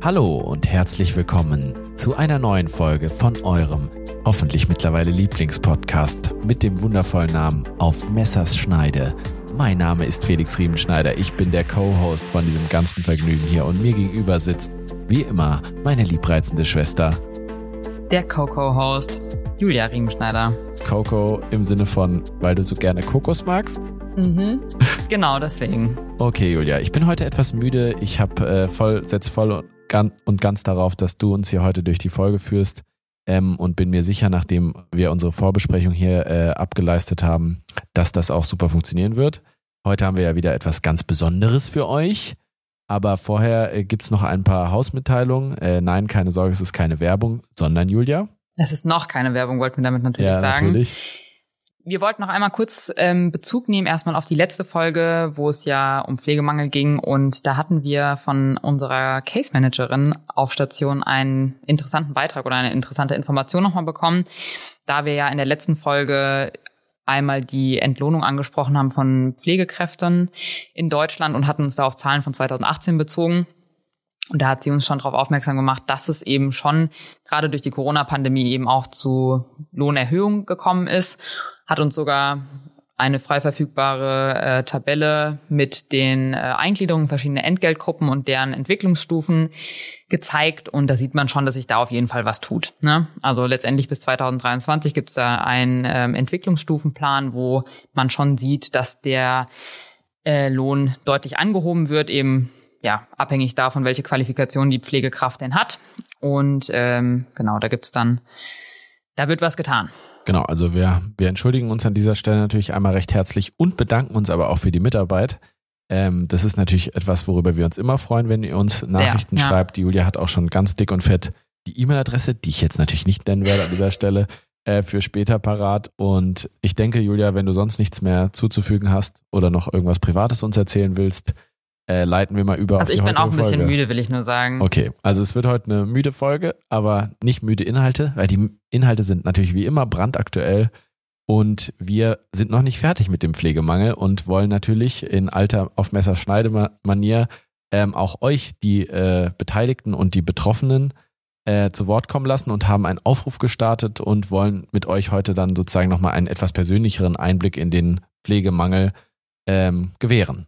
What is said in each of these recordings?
Hallo und herzlich willkommen zu einer neuen Folge von eurem hoffentlich mittlerweile Lieblingspodcast mit dem wundervollen Namen Auf Messers Schneide. Mein Name ist Felix Riemenschneider, ich bin der Co-Host von diesem ganzen Vergnügen hier und mir gegenüber sitzt, wie immer, meine liebreizende Schwester. Der Coco-Host, Julia Riemenschneider. Coco im Sinne von, weil du so gerne Kokos magst? Mhm. Genau deswegen. Okay, Julia, ich bin heute etwas müde. Ich habe äh, voll, setz voll und ganz darauf, dass du uns hier heute durch die Folge führst ähm, und bin mir sicher, nachdem wir unsere Vorbesprechung hier äh, abgeleistet haben, dass das auch super funktionieren wird. Heute haben wir ja wieder etwas ganz Besonderes für euch. Aber vorher äh, gibt's noch ein paar Hausmitteilungen. Äh, nein, keine Sorge, es ist keine Werbung, sondern Julia. Es ist noch keine Werbung, wollten wir damit natürlich ja, sagen. Natürlich. Wir wollten noch einmal kurz ähm, Bezug nehmen erstmal auf die letzte Folge, wo es ja um Pflegemangel ging. Und da hatten wir von unserer Case Managerin auf Station einen interessanten Beitrag oder eine interessante Information nochmal bekommen, da wir ja in der letzten Folge einmal die Entlohnung angesprochen haben von Pflegekräften in Deutschland und hatten uns da auf Zahlen von 2018 bezogen. Und da hat sie uns schon darauf aufmerksam gemacht, dass es eben schon gerade durch die Corona-Pandemie eben auch zu Lohnerhöhungen gekommen ist hat uns sogar eine frei verfügbare äh, Tabelle mit den äh, Eingliederungen verschiedener Entgeltgruppen und deren Entwicklungsstufen gezeigt. Und da sieht man schon, dass sich da auf jeden Fall was tut. Ne? Also letztendlich bis 2023 gibt es da einen ähm, Entwicklungsstufenplan, wo man schon sieht, dass der äh, Lohn deutlich angehoben wird, eben ja abhängig davon, welche Qualifikation die Pflegekraft denn hat. Und ähm, genau, da gibt's dann, da wird was getan. Genau, also wir, wir entschuldigen uns an dieser Stelle natürlich einmal recht herzlich und bedanken uns aber auch für die Mitarbeit. Ähm, das ist natürlich etwas, worüber wir uns immer freuen, wenn ihr uns Nachrichten Sehr, ja. schreibt. Die Julia hat auch schon ganz dick und fett die E-Mail-Adresse, die ich jetzt natürlich nicht nennen werde an dieser Stelle, äh, für später parat. Und ich denke, Julia, wenn du sonst nichts mehr zuzufügen hast oder noch irgendwas Privates uns erzählen willst, äh, leiten wir mal über also ich bin auch ein Folge. bisschen müde, will ich nur sagen. Okay, also es wird heute eine müde Folge, aber nicht müde Inhalte, weil die Inhalte sind natürlich wie immer brandaktuell und wir sind noch nicht fertig mit dem Pflegemangel und wollen natürlich in alter auf Messerschneidemanier ähm, auch euch, die äh, Beteiligten und die Betroffenen, äh, zu Wort kommen lassen und haben einen Aufruf gestartet und wollen mit euch heute dann sozusagen nochmal einen etwas persönlicheren Einblick in den Pflegemangel ähm, gewähren.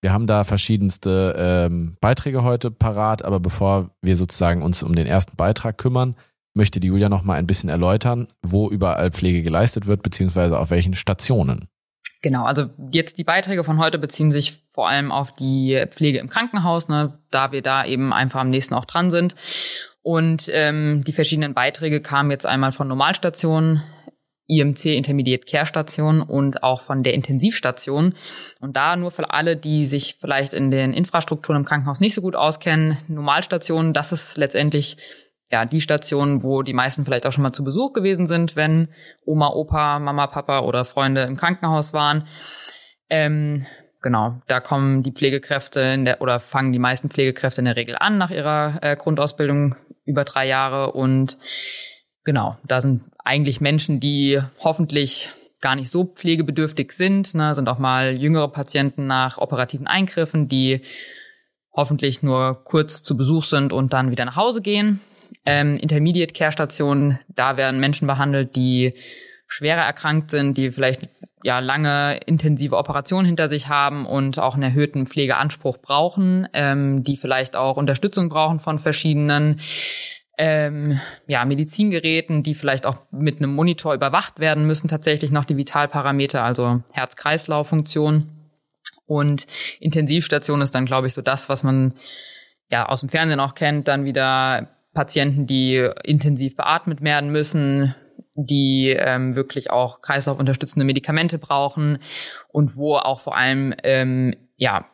Wir haben da verschiedenste ähm, Beiträge heute parat, aber bevor wir sozusagen uns um den ersten Beitrag kümmern, möchte die Julia noch mal ein bisschen erläutern, wo überall Pflege geleistet wird, beziehungsweise auf welchen Stationen. Genau, also jetzt die Beiträge von heute beziehen sich vor allem auf die Pflege im Krankenhaus, ne, da wir da eben einfach am nächsten auch dran sind. Und ähm, die verschiedenen Beiträge kamen jetzt einmal von Normalstationen, IMC Intermediate Care Station und auch von der Intensivstation. Und da nur für alle, die sich vielleicht in den Infrastrukturen im Krankenhaus nicht so gut auskennen, Normalstationen, das ist letztendlich ja die Station, wo die meisten vielleicht auch schon mal zu Besuch gewesen sind, wenn Oma, Opa, Mama, Papa oder Freunde im Krankenhaus waren. Ähm, genau, da kommen die Pflegekräfte in der, oder fangen die meisten Pflegekräfte in der Regel an nach ihrer äh, Grundausbildung über drei Jahre und genau, da sind eigentlich Menschen, die hoffentlich gar nicht so pflegebedürftig sind, ne, sind auch mal jüngere Patienten nach operativen Eingriffen, die hoffentlich nur kurz zu Besuch sind und dann wieder nach Hause gehen. Ähm, Intermediate Care Stationen, da werden Menschen behandelt, die schwerer erkrankt sind, die vielleicht ja lange intensive Operationen hinter sich haben und auch einen erhöhten Pflegeanspruch brauchen, ähm, die vielleicht auch Unterstützung brauchen von verschiedenen ähm, ja, Medizingeräten, die vielleicht auch mit einem Monitor überwacht werden müssen, tatsächlich noch die Vitalparameter, also Herz-Kreislauf-Funktion. Und Intensivstation ist dann, glaube ich, so das, was man ja aus dem Fernsehen auch kennt, dann wieder Patienten, die intensiv beatmet werden müssen, die ähm, wirklich auch kreislaufunterstützende Medikamente brauchen und wo auch vor allem ähm, ja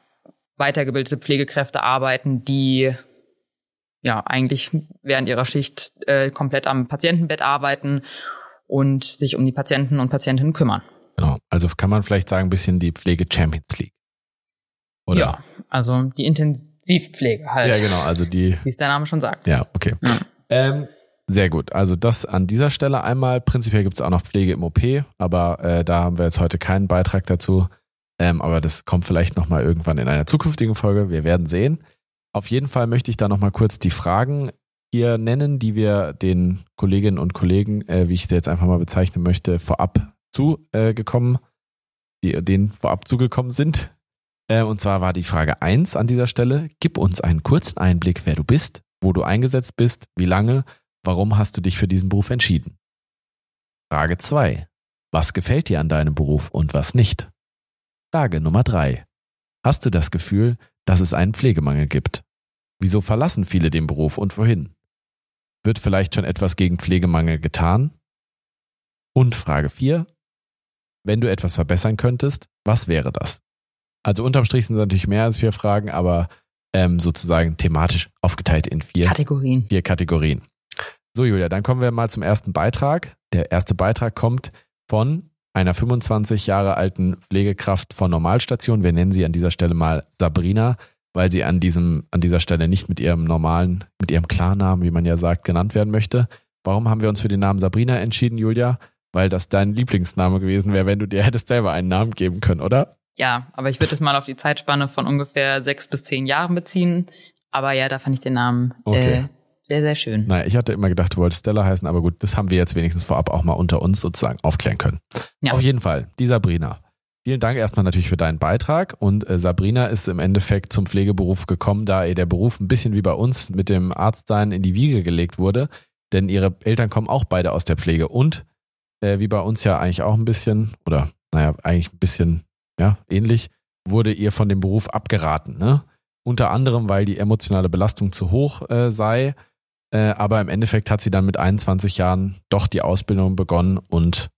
weitergebildete Pflegekräfte arbeiten, die ja eigentlich während ihrer Schicht äh, komplett am Patientenbett arbeiten und sich um die Patienten und Patientinnen kümmern. Genau. Also kann man vielleicht sagen, ein bisschen die Pflege Champions League. Oder? Ja, also die Intensivpflege halt. Ja, genau, also die. Wie es der Name schon sagt. Ja, okay. Ja. Ähm, sehr gut. Also das an dieser Stelle einmal. Prinzipiell gibt es auch noch Pflege im OP, aber äh, da haben wir jetzt heute keinen Beitrag dazu. Ähm, aber das kommt vielleicht nochmal irgendwann in einer zukünftigen Folge. Wir werden sehen. Auf jeden Fall möchte ich da nochmal kurz die Fragen hier nennen, die wir den Kolleginnen und Kollegen, äh, wie ich sie jetzt einfach mal bezeichnen möchte, vorab zugekommen, äh, die denen vorab zugekommen sind. Äh, und zwar war die Frage eins an dieser Stelle. Gib uns einen kurzen Einblick, wer du bist, wo du eingesetzt bist, wie lange, warum hast du dich für diesen Beruf entschieden? Frage zwei: Was gefällt dir an deinem Beruf und was nicht? Frage Nummer drei: Hast du das Gefühl, dass es einen Pflegemangel gibt? Wieso verlassen viele den Beruf und wohin? Wird vielleicht schon etwas gegen Pflegemangel getan? Und Frage vier: Wenn du etwas verbessern könntest, was wäre das? Also unterm Strich sind es natürlich mehr als vier Fragen, aber ähm, sozusagen thematisch aufgeteilt in vier Kategorien. Vier Kategorien. So, Julia, dann kommen wir mal zum ersten Beitrag. Der erste Beitrag kommt von einer 25 Jahre alten Pflegekraft von Normalstation. Wir nennen sie an dieser Stelle mal Sabrina, weil sie an diesem, an dieser Stelle nicht mit ihrem normalen, mit ihrem Klarnamen, wie man ja sagt, genannt werden möchte. Warum haben wir uns für den Namen Sabrina entschieden, Julia? Weil das dein Lieblingsname gewesen wäre, wenn du dir hättest selber einen Namen geben können, oder? Ja, aber ich würde es mal auf die Zeitspanne von ungefähr sechs bis zehn Jahren beziehen. Aber ja, da fand ich den Namen okay. äh, sehr, sehr schön. Naja, ich hatte immer gedacht, du wolltest Stella heißen, aber gut, das haben wir jetzt wenigstens vorab auch mal unter uns sozusagen aufklären können. Ja. Auf jeden Fall, die Sabrina. Vielen Dank erstmal natürlich für deinen Beitrag. Und äh, Sabrina ist im Endeffekt zum Pflegeberuf gekommen, da ihr der Beruf ein bisschen wie bei uns mit dem Arztsein in die Wiege gelegt wurde. Denn ihre Eltern kommen auch beide aus der Pflege und äh, wie bei uns ja eigentlich auch ein bisschen, oder naja, eigentlich ein bisschen ja, ähnlich, wurde ihr von dem Beruf abgeraten. Ne? Unter anderem, weil die emotionale Belastung zu hoch äh, sei. Äh, aber im Endeffekt hat sie dann mit 21 Jahren doch die Ausbildung begonnen und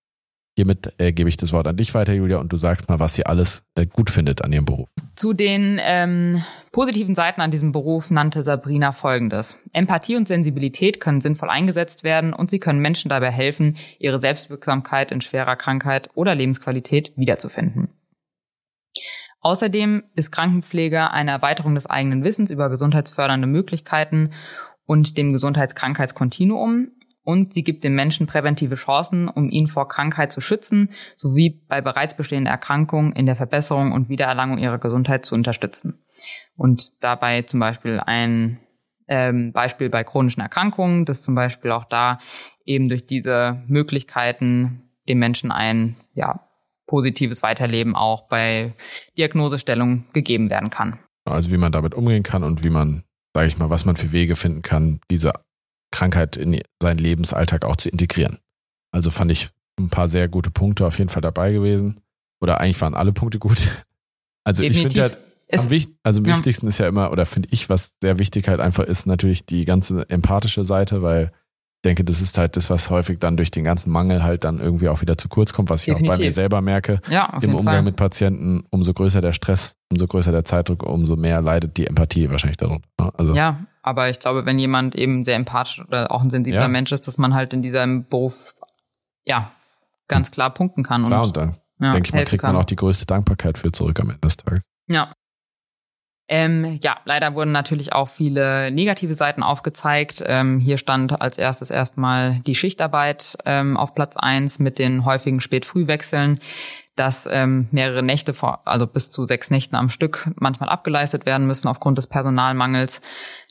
hiermit äh, gebe ich das Wort an dich weiter, Julia, und du sagst mal, was sie alles äh, gut findet an ihrem Beruf. Zu den ähm, positiven Seiten an diesem Beruf nannte Sabrina Folgendes. Empathie und Sensibilität können sinnvoll eingesetzt werden und sie können Menschen dabei helfen, ihre Selbstwirksamkeit in schwerer Krankheit oder Lebensqualität wiederzufinden. Außerdem ist Krankenpflege eine Erweiterung des eigenen Wissens über gesundheitsfördernde Möglichkeiten und dem Gesundheitskrankheitskontinuum und sie gibt dem Menschen präventive Chancen, um ihn vor Krankheit zu schützen, sowie bei bereits bestehenden Erkrankungen in der Verbesserung und Wiedererlangung ihrer Gesundheit zu unterstützen. Und dabei zum Beispiel ein ähm, Beispiel bei chronischen Erkrankungen, dass zum Beispiel auch da eben durch diese Möglichkeiten dem Menschen ein ja, positives Weiterleben auch bei Diagnosestellung gegeben werden kann. Also wie man damit umgehen kann und wie man, sage ich mal, was man für Wege finden kann, diese Krankheit in seinen Lebensalltag auch zu integrieren. Also fand ich ein paar sehr gute Punkte auf jeden Fall dabei gewesen. Oder eigentlich waren alle Punkte gut. Also Definitiv. ich finde halt, am, wichtig, also am ja. wichtigsten ist ja immer, oder finde ich, was sehr wichtig halt einfach ist, natürlich die ganze empathische Seite, weil denke, das ist halt das, was häufig dann durch den ganzen Mangel halt dann irgendwie auch wieder zu kurz kommt, was ich Definitiv. auch bei mir selber merke. Ja, Im Umgang Fall. mit Patienten, umso größer der Stress, umso größer der Zeitdruck, umso mehr leidet die Empathie wahrscheinlich darunter. Ne? Also. Ja, aber ich glaube, wenn jemand eben sehr empathisch oder auch ein sensibler ja. Mensch ist, dass man halt in diesem Beruf, ja, ganz klar punkten kann. Klar, und, und dann ja, denke ich mal, kriegt kann. man auch die größte Dankbarkeit für zurück am Ende des Tages. Ja, ähm, ja, leider wurden natürlich auch viele negative Seiten aufgezeigt. Ähm, hier stand als erstes erstmal die Schichtarbeit ähm, auf Platz eins mit den häufigen Spät-Frühwechseln, dass ähm, mehrere Nächte, vor, also bis zu sechs Nächten am Stück manchmal abgeleistet werden müssen aufgrund des Personalmangels,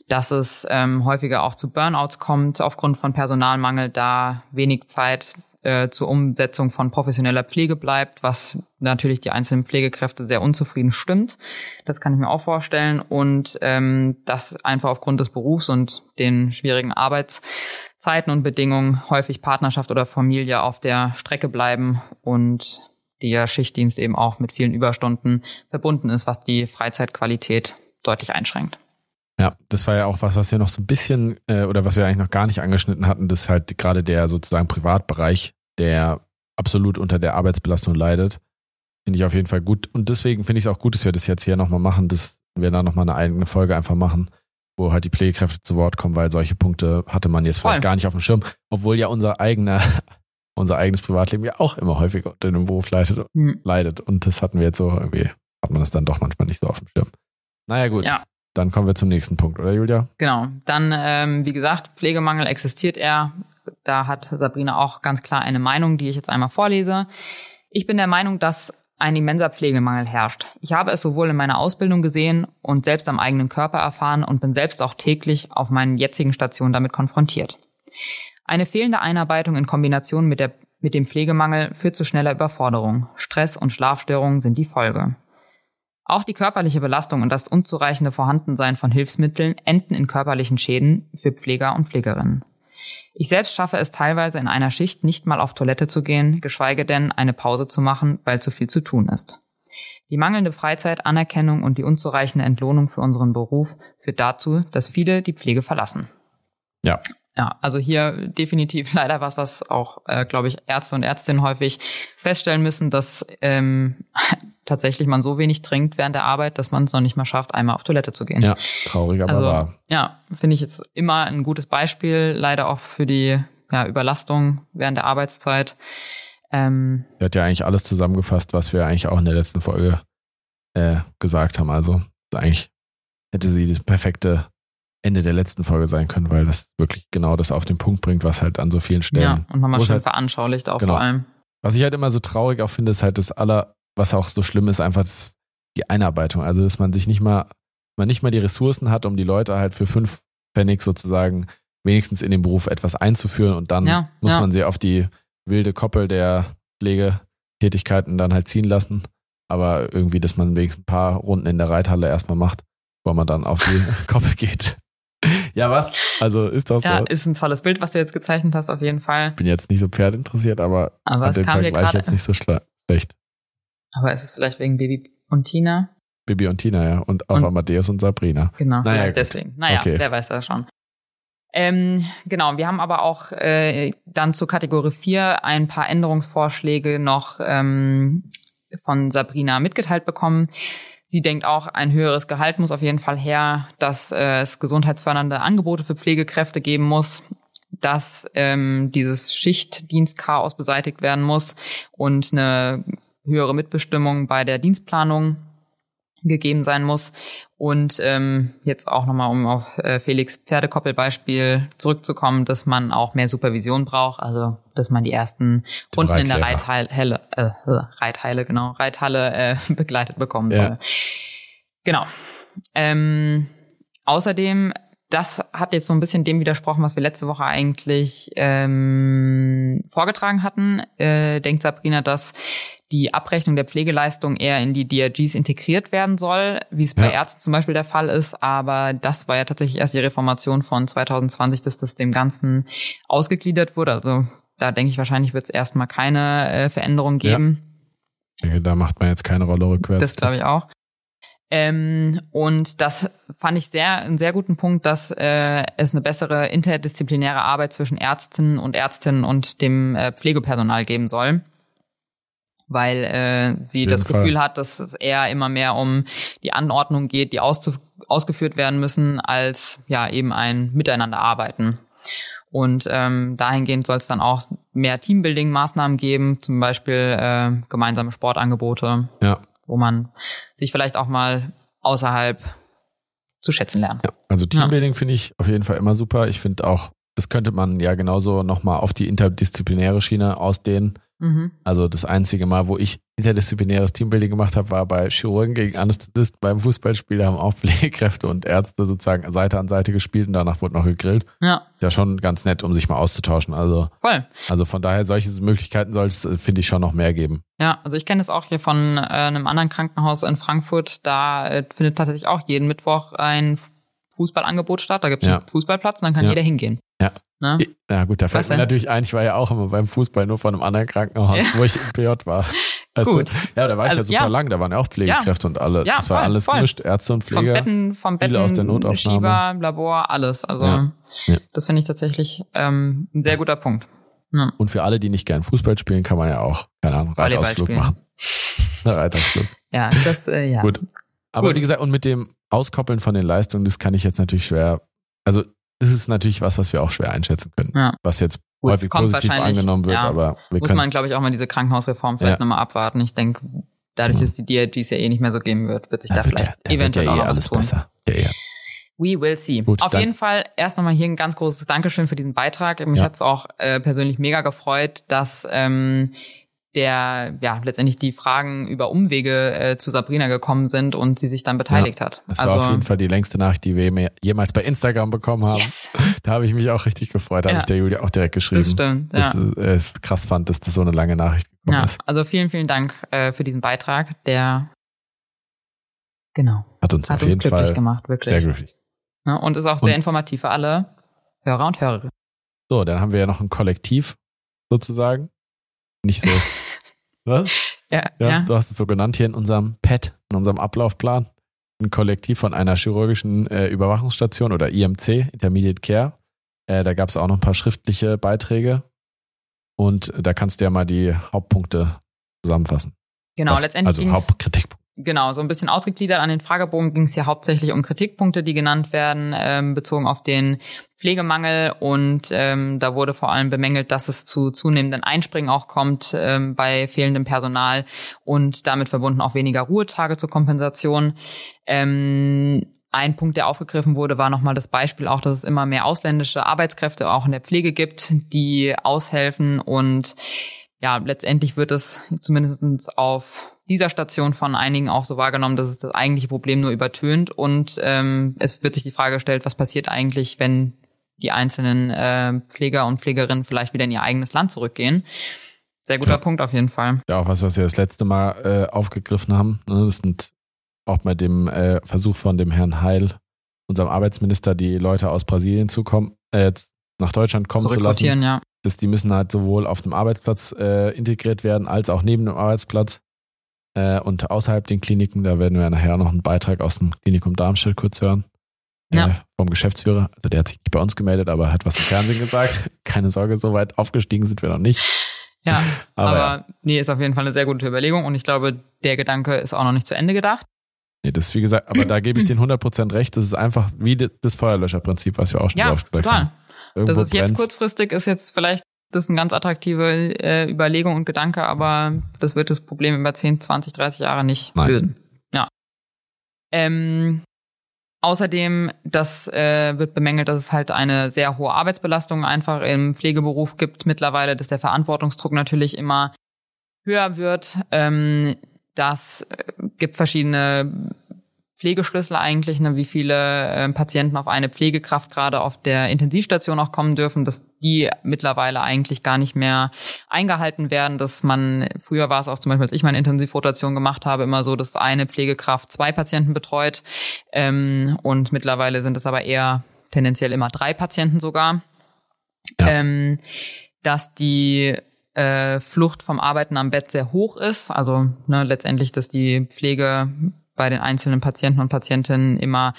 dass es ähm, häufiger auch zu Burnouts kommt aufgrund von Personalmangel, da wenig Zeit äh, zur Umsetzung von professioneller Pflege bleibt, was natürlich die einzelnen Pflegekräfte sehr unzufrieden stimmt. Das kann ich mir auch vorstellen. Und ähm, dass einfach aufgrund des Berufs und den schwierigen Arbeitszeiten und Bedingungen häufig Partnerschaft oder Familie auf der Strecke bleiben und der Schichtdienst eben auch mit vielen Überstunden verbunden ist, was die Freizeitqualität deutlich einschränkt. Ja, das war ja auch was, was wir noch so ein bisschen äh, oder was wir eigentlich noch gar nicht angeschnitten hatten, dass halt gerade der sozusagen Privatbereich, der absolut unter der Arbeitsbelastung leidet, finde ich auf jeden Fall gut. Und deswegen finde ich es auch gut, dass wir das jetzt hier nochmal machen, dass wir da nochmal eine eigene Folge einfach machen, wo halt die Pflegekräfte zu Wort kommen, weil solche Punkte hatte man jetzt vielleicht Voll. gar nicht auf dem Schirm, obwohl ja unser eigener, unser eigenes Privatleben ja auch immer häufiger unter dem Beruf leidet, hm. leidet. Und das hatten wir jetzt so irgendwie, hat man das dann doch manchmal nicht so auf dem Schirm. Naja, gut. Ja. Dann kommen wir zum nächsten Punkt, oder Julia? Genau. Dann, ähm, wie gesagt, Pflegemangel existiert er. Da hat Sabrina auch ganz klar eine Meinung, die ich jetzt einmal vorlese. Ich bin der Meinung, dass ein immenser Pflegemangel herrscht. Ich habe es sowohl in meiner Ausbildung gesehen und selbst am eigenen Körper erfahren und bin selbst auch täglich auf meinen jetzigen Stationen damit konfrontiert. Eine fehlende Einarbeitung in Kombination mit, der, mit dem Pflegemangel führt zu schneller Überforderung. Stress und Schlafstörungen sind die Folge. Auch die körperliche Belastung und das unzureichende Vorhandensein von Hilfsmitteln enden in körperlichen Schäden für Pfleger und Pflegerinnen. Ich selbst schaffe es teilweise in einer Schicht nicht mal auf Toilette zu gehen, geschweige denn eine Pause zu machen, weil zu viel zu tun ist. Die mangelnde Freizeit, Anerkennung und die unzureichende Entlohnung für unseren Beruf führt dazu, dass viele die Pflege verlassen. Ja. Ja, also hier definitiv leider was, was auch, äh, glaube ich, Ärzte und Ärztinnen häufig feststellen müssen, dass ähm, tatsächlich man so wenig trinkt während der Arbeit, dass man es noch nicht mal schafft, einmal auf Toilette zu gehen. Ja, traurig, aber also, wahr. Ja, finde ich jetzt immer ein gutes Beispiel, leider auch für die ja, Überlastung während der Arbeitszeit. Ähm, Sie hat ja eigentlich alles zusammengefasst, was wir eigentlich auch in der letzten Folge äh, gesagt haben. Also eigentlich hätte sie das perfekte Ende der letzten Folge sein können, weil das wirklich genau das auf den Punkt bringt, was halt an so vielen Stellen. ja, und nochmal schön halt, veranschaulicht auch Genau. vor allem. was ich halt immer so traurig auch finde, ist halt das aller, was auch so schlimm ist, einfach die Einarbeitung. Also, dass man sich nicht mal, man nicht mal die Ressourcen hat, um die Leute halt für fünf Pfennig sozusagen wenigstens in den Beruf etwas einzuführen und dann Ja, muss ja. man sie auf die wilde Koppel der Pflegetätigkeiten dann halt ziehen lassen. Aber irgendwie, dass man wenigstens ein paar Runden in der Reithalle erstmal macht, bevor man dann auf die Koppel geht. Ja, was? Also ist das Ja, so? ist ein tolles Bild, was du jetzt gezeichnet hast, auf jeden Fall. bin jetzt nicht so pferdinteressiert, aber Aber den kam dir Vergleich jetzt nicht so schlecht. Aber ist es vielleicht wegen Baby und Tina? Bibi und Tina, ja. Und auch Und- Amadeus und Sabrina. Genau, Naja, deswegen. Naja, Okay. wer weiß das schon. Ähm, genau, wir haben aber auch äh, dann zu Kategorie 4 ein paar Änderungsvorschläge noch ähm, von Sabrina mitgeteilt bekommen. Sie denkt auch, ein höheres Gehalt muss auf jeden Fall her, dass äh, es gesundheitsfördernde Angebote für Pflegekräfte geben muss, dass ähm, dieses Schichtdienstchaos beseitigt werden muss und eine höhere Mitbestimmung bei der Dienstplanung gegeben sein muss. Und ähm, jetzt auch nochmal, um auf äh, Felix Pferdekoppelbeispiel zurückzukommen, dass man auch mehr Supervision braucht, also dass man die ersten Den Runden in der. Reithalle, äh, äh, Reithalle, genau, Reithalle äh, begleitet bekommen Ja. soll. Genau. Ähm, außerdem, das hat jetzt so ein bisschen dem widersprochen, was wir letzte Woche eigentlich ähm, vorgetragen hatten. Äh, denkt Sabrina, dass die Abrechnung der Pflegeleistung eher in die DRGs integriert werden soll, wie es bei Ja. Ärzten zum Beispiel der Fall ist. Aber das war ja tatsächlich erst die Reformation von 2020, dass das dem Ganzen ausgegliedert wurde. Also da denke ich, wahrscheinlich wird es erstmal keine äh, Veränderung Ja. geben. Denke, da macht man jetzt keine Rolle rückwärts. Das glaube ich auch. Ähm, und das fand ich sehr, einen sehr guten Punkt, dass äh, es eine bessere interdisziplinäre Arbeit zwischen Ärztinnen und Ärztinnen und dem äh, Pflegepersonal geben soll. Weil äh, sie das Fall. Gefühl hat, dass es eher immer mehr um die Anordnung geht, die ausgeführt werden müssen, als ja eben ein Miteinanderarbeiten. Und ähm, dahingehend soll es dann auch mehr Teambuilding-Maßnahmen geben, zum Beispiel äh, gemeinsame Sportangebote Ja, wo man sich vielleicht auch mal außerhalb zu schätzen lernt. ja. Also Teambuilding finde ich auf jeden Fall immer super. Ich finde auch, das könnte man ja genauso nochmal auf die interdisziplinäre Schiene ausdehnen. Mhm. Also das einzige Mal, wo ich interdisziplinäres Teambuilding gemacht habe, war bei Chirurgen gegen Anästhesisten beim Fußballspiel. Da haben auch Pflegekräfte und Ärzte sozusagen Seite an Seite gespielt und danach wurde noch gegrillt. Ja, Ja, schon ganz nett, um sich mal auszutauschen. Also, voll. also von daher, solche Möglichkeiten soll es, äh, finde ich, schon noch mehr geben. Ja, also ich kenne das auch hier von äh, einem anderen Krankenhaus in Frankfurt. Da äh, findet tatsächlich auch jeden Mittwoch ein Fußballangebot statt. Da gibt es Ja. einen Fußballplatz und dann kann Ja. jeder hingehen. Ja. Ne? Ja gut, da fällt Was mir denn? natürlich ein, ich war ja auch immer beim Fußball nur von einem anderen Krankenhaus, Ja. wo ich im PJ war. Weißt Gut. Ja, da war ich Also, ja super ja. lang, da waren ja auch Pflegekräfte und alle. Ja, das war voll, alles voll. gemischt, Ärzte und Vom Pfleger. Betten, vom Betten, aus der Notaufnahme. Schieber, Labor, alles. Also Ja. Ja. das finde ich tatsächlich ähm, ein sehr guter Punkt. Ja. Und für alle, die nicht gern Fußball spielen, kann man ja auch, keine Ahnung, Reitausflug machen. Reitausflug. Ja, das, äh, ja. Gut. Aber Gut. wie gesagt, und mit dem Auskoppeln von den Leistungen, das kann ich jetzt natürlich schwer, also das ist natürlich was, was wir auch schwer einschätzen können. Ja. Was jetzt Gut, häufig positiv angenommen wird, ja. aber wir Muss können, man, glaube ich, auch mal diese Krankenhausreform vielleicht Ja. nochmal abwarten. Ich denke, dadurch, Ja. dass die DRGs ja eh nicht mehr so geben wird, wird sich da da, vielleicht ja, da eventuell ja auch eh was alles tun. besser. Ja, ja. We will see. Gut, Auf jeden Fall erst nochmal hier ein ganz großes Dankeschön für diesen Beitrag. Mich Ja. hat's auch äh, persönlich mega gefreut, dass ähm, der ja letztendlich die Fragen über Umwege äh, zu Sabrina gekommen sind und sie sich dann beteiligt ja, hat. Das also, war auf jeden Fall die längste Nachricht, die wir jemals bei Instagram bekommen haben. Yes. Da habe ich mich auch richtig gefreut. Da ja. habe ich der Julia auch direkt geschrieben. Das stimmt. Ja. Dass es krass fand, dass das so eine lange Nachricht gekommen ja, ist. Also vielen, vielen Dank äh, für diesen Beitrag. Der genau hat uns hat auf uns jeden glücklich Fall gemacht, wirklich. Sehr glücklich. Ja, und ist auch und, sehr informativ für alle Hörer und Hörerinnen. So, dann haben wir ja noch ein Kollektiv sozusagen. Nicht so Was? Ja, ja, ja. Du hast es so genannt hier in unserem Pad, in unserem Ablaufplan. Ein Kollektiv von einer chirurgischen äh, Überwachungsstation oder IMC, Intermediate Care. Äh, da gab es auch noch ein paar schriftliche Beiträge. Und da kannst du ja mal die Hauptpunkte zusammenfassen. Genau, Was, letztendlich. Also Hauptkritikpunkte. Genau, so ein bisschen ausgegliedert an den Fragebogen ging es hier hauptsächlich um Kritikpunkte, die genannt werden, ähm, bezogen auf den Pflegemangel. Und ähm, da wurde vor allem bemängelt, dass es zu zunehmenden Einspringen auch kommt ähm, bei fehlendem Personal und damit verbunden auch weniger Ruhetage zur Kompensation. Ähm, ein Punkt, der aufgegriffen wurde, war nochmal das Beispiel auch, dass es immer mehr ausländische Arbeitskräfte auch in der Pflege gibt, die aushelfen und ja, letztendlich wird es zumindest auf dieser Station von einigen auch so wahrgenommen, dass es das eigentliche Problem nur übertönt und ähm, es wird sich die Frage gestellt, was passiert eigentlich, wenn die einzelnen äh, Pfleger und Pflegerinnen vielleicht wieder in ihr eigenes Land zurückgehen. Sehr guter ja. Punkt auf jeden Fall. Ja, auch was, was wir das letzte Mal äh, aufgegriffen haben. Ne? Das sind auch bei dem äh, Versuch von dem Herrn Heil, unserem Arbeitsminister, die Leute aus Brasilien zu kommen, äh, nach Deutschland kommen zu lassen. Ja dass die müssen halt sowohl auf dem Arbeitsplatz äh, integriert werden, als auch neben dem Arbeitsplatz äh, und außerhalb den Kliniken. Da werden wir nachher noch einen Beitrag aus dem Klinikum Darmstadt kurz hören. Ja. Äh, vom Geschäftsführer. Also der hat sich nicht bei uns gemeldet, aber hat was im Fernsehen gesagt. Keine Sorge, so weit aufgestiegen sind wir noch nicht. Ja, aber, aber nee, ist auf jeden Fall eine sehr gute Überlegung und ich glaube, der Gedanke ist auch noch nicht zu Ende gedacht. Nee, das ist wie gesagt, aber da gebe ich den 100% recht. Das ist einfach wie das Feuerlöscherprinzip, was wir auch schon ja, drauf gesagt total. haben. Irgendwo das ist jetzt kurzfristig, ist jetzt vielleicht das ist eine ganz attraktive äh, Überlegung und Gedanke, aber das wird das Problem über 10, 20, 30 Jahre nicht Nein. lösen. Ja. Ähm, außerdem, das äh, wird bemängelt, dass es halt eine sehr hohe Arbeitsbelastung einfach im Pflegeberuf gibt mittlerweile, dass der Verantwortungsdruck natürlich immer höher wird. Ähm, das äh, gibt verschiedene Pflegeschlüssel eigentlich, ne, wie viele äh, Patienten auf eine Pflegekraft gerade auf der Intensivstation auch kommen dürfen, dass die mittlerweile eigentlich gar nicht mehr eingehalten werden, dass man, früher war es auch zum Beispiel, als ich meine Intensivrotation gemacht habe, immer so, dass eine Pflegekraft zwei Patienten betreut ähm, und mittlerweile sind es aber eher tendenziell immer drei Patienten sogar. Ja. Ähm, dass die äh, Flucht vom Arbeiten am Bett sehr hoch ist, also ne, letztendlich, dass die Pflege bei den einzelnen Patienten und Patientinnen immer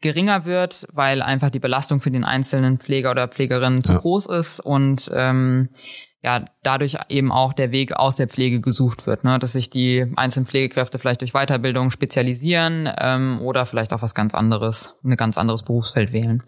geringer wird, weil einfach die Belastung für den einzelnen Pfleger oder Pflegerin zu ja. groß ist und ähm, ja, dadurch eben auch der Weg aus der Pflege gesucht wird, ne? dass sich die einzelnen Pflegekräfte vielleicht durch Weiterbildung spezialisieren ähm, oder vielleicht auch was ganz anderes, ein ganz anderes Berufsfeld wählen.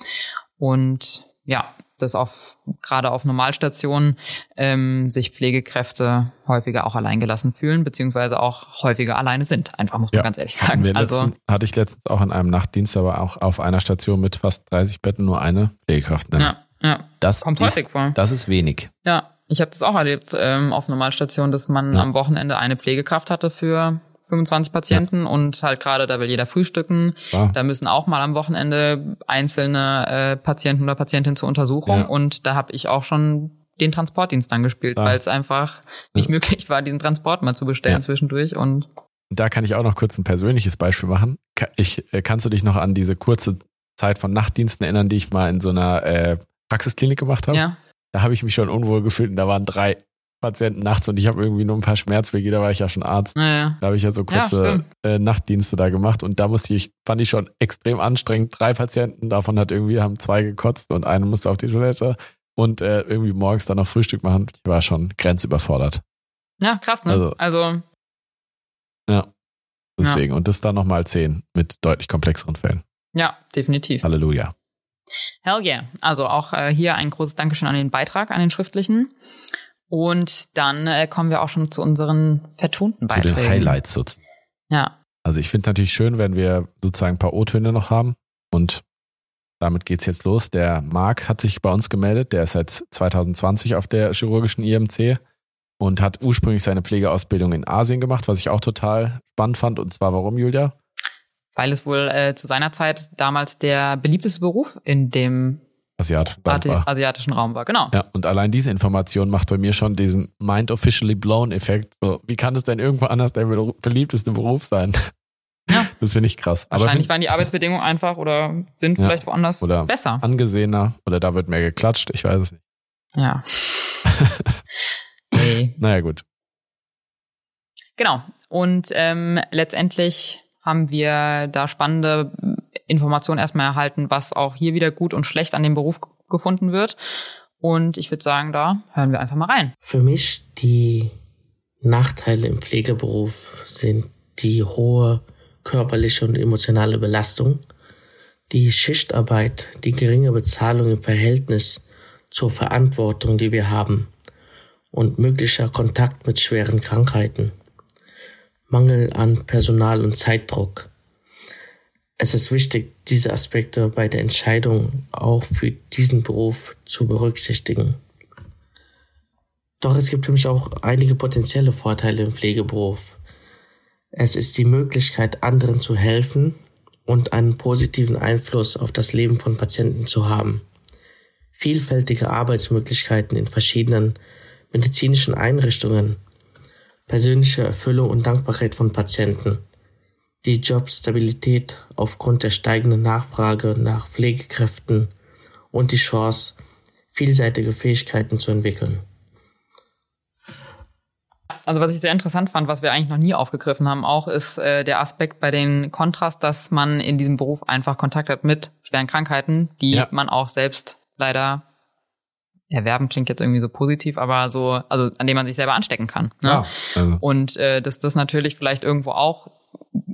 Und ja, dass auf gerade auf Normalstationen ähm, sich Pflegekräfte häufiger auch alleingelassen fühlen, beziehungsweise auch häufiger alleine sind. Einfach muss man ja. ganz ehrlich sagen. Wir also letzten, hatte ich letztens auch in einem Nachtdienst, aber auch auf einer Station mit fast 30 Betten nur eine Pflegekraft. Ne? Ja, ja. Das kommt ist, häufig vor. Das ist wenig. Ja, ich habe das auch erlebt ähm, auf Normalstationen, dass man ja. am Wochenende eine Pflegekraft hatte für 25 Patienten ja. und halt gerade da will jeder frühstücken. Ja. Da müssen auch mal am Wochenende einzelne äh, Patienten oder Patientinnen zur Untersuchung ja. und da habe ich auch schon den Transportdienst dann gespielt, weil es einfach nicht möglich war, diesen Transport mal zu bestellen zwischendurch und da kann ich auch noch kurz ein persönliches Beispiel machen. Ich, äh, kannst du dich noch an diese kurze Zeit von Nachtdiensten erinnern, die ich mal in so einer äh, Praxisklinik gemacht habe? Ja. Da habe ich mich schon unwohl gefühlt und da waren drei Patienten nachts und ich habe irgendwie nur ein paar Schmerzwege, da war ich ja schon Arzt. Naja. Da habe ich ja so kurze ja, äh, Nachtdienste da gemacht und da musste ich, fand ich schon extrem anstrengend. Drei Patienten, davon hat irgendwie, haben zwei gekotzt und eine musste auf die Toilette und äh, irgendwie morgens dann noch Frühstück machen. Ich war schon grenzüberfordert. Ja, krass, ne? Also, also ja. Deswegen. Ja. Und das dann nochmal zehn mit deutlich komplexeren Fällen. Ja, definitiv. Halleluja. Hell yeah. Also auch äh, hier ein großes Dankeschön an den Beitrag, an den schriftlichen. Und dann äh, kommen wir auch schon zu unseren vertonten Beiträgen. Zu den Highlights sozusagen. Ja. Also ich finde natürlich schön, wenn wir sozusagen ein paar O-Töne noch haben. Und damit geht's jetzt los. Der Marc hat sich bei uns gemeldet. Der ist seit 2020 auf der chirurgischen IMC und hat ursprünglich seine Pflegeausbildung in Asien gemacht, was ich auch total spannend fand. Und zwar warum, Julia? Weil es wohl äh, zu seiner Zeit damals der beliebteste Beruf in dem asiatischen Raum war. asiatischen Raum war, genau. Ja, und allein diese Information macht bei mir schon diesen Mind Officially Blown Effekt. So, wie kann es denn irgendwo anders der beliebteste Beruf sein? Ja. Das finde ich krass. Wahrscheinlich waren die Arbeitsbedingungen einfach oder sind ja. vielleicht woanders oder besser. Angesehener oder da wird mehr geklatscht, ich weiß es nicht. Ja. nee. Naja, gut. Genau. Und ähm, letztendlich haben wir da spannende Informationen erstmal erhalten, was auch hier wieder gut und schlecht an dem Beruf gefunden wird. Und ich würde sagen, da hören wir einfach mal rein. Für mich die Nachteile im Pflegeberuf sind die hohe körperliche und emotionale Belastung, die Schichtarbeit, die geringe Bezahlung im Verhältnis zur Verantwortung, die wir haben und möglicher Kontakt mit schweren Krankheiten, Mangel an Personal und Zeitdruck. Es ist wichtig, diese Aspekte bei der Entscheidung auch für diesen Beruf zu berücksichtigen. Doch es gibt für mich auch einige potenzielle Vorteile im Pflegeberuf. Es ist die Möglichkeit, anderen zu helfen und einen positiven Einfluss auf das Leben von Patienten zu haben. Vielfältige Arbeitsmöglichkeiten in verschiedenen medizinischen Einrichtungen, persönliche Erfüllung und Dankbarkeit von Patienten, die Jobstabilität aufgrund der steigenden Nachfrage nach Pflegekräften und die Chance, vielseitige Fähigkeiten zu entwickeln also was ich sehr interessant fand, was wir eigentlich noch nie aufgegriffen haben, auch ist äh, der Aspekt bei den Kontrast, dass man in diesem Beruf einfach Kontakt hat mit schweren Krankheiten, die ja. man auch selbst leider erwerben klingt jetzt irgendwie so positiv, aber so, also an dem man sich selber anstecken kann. Ne? Ja, also. Und äh, dass das natürlich vielleicht irgendwo auch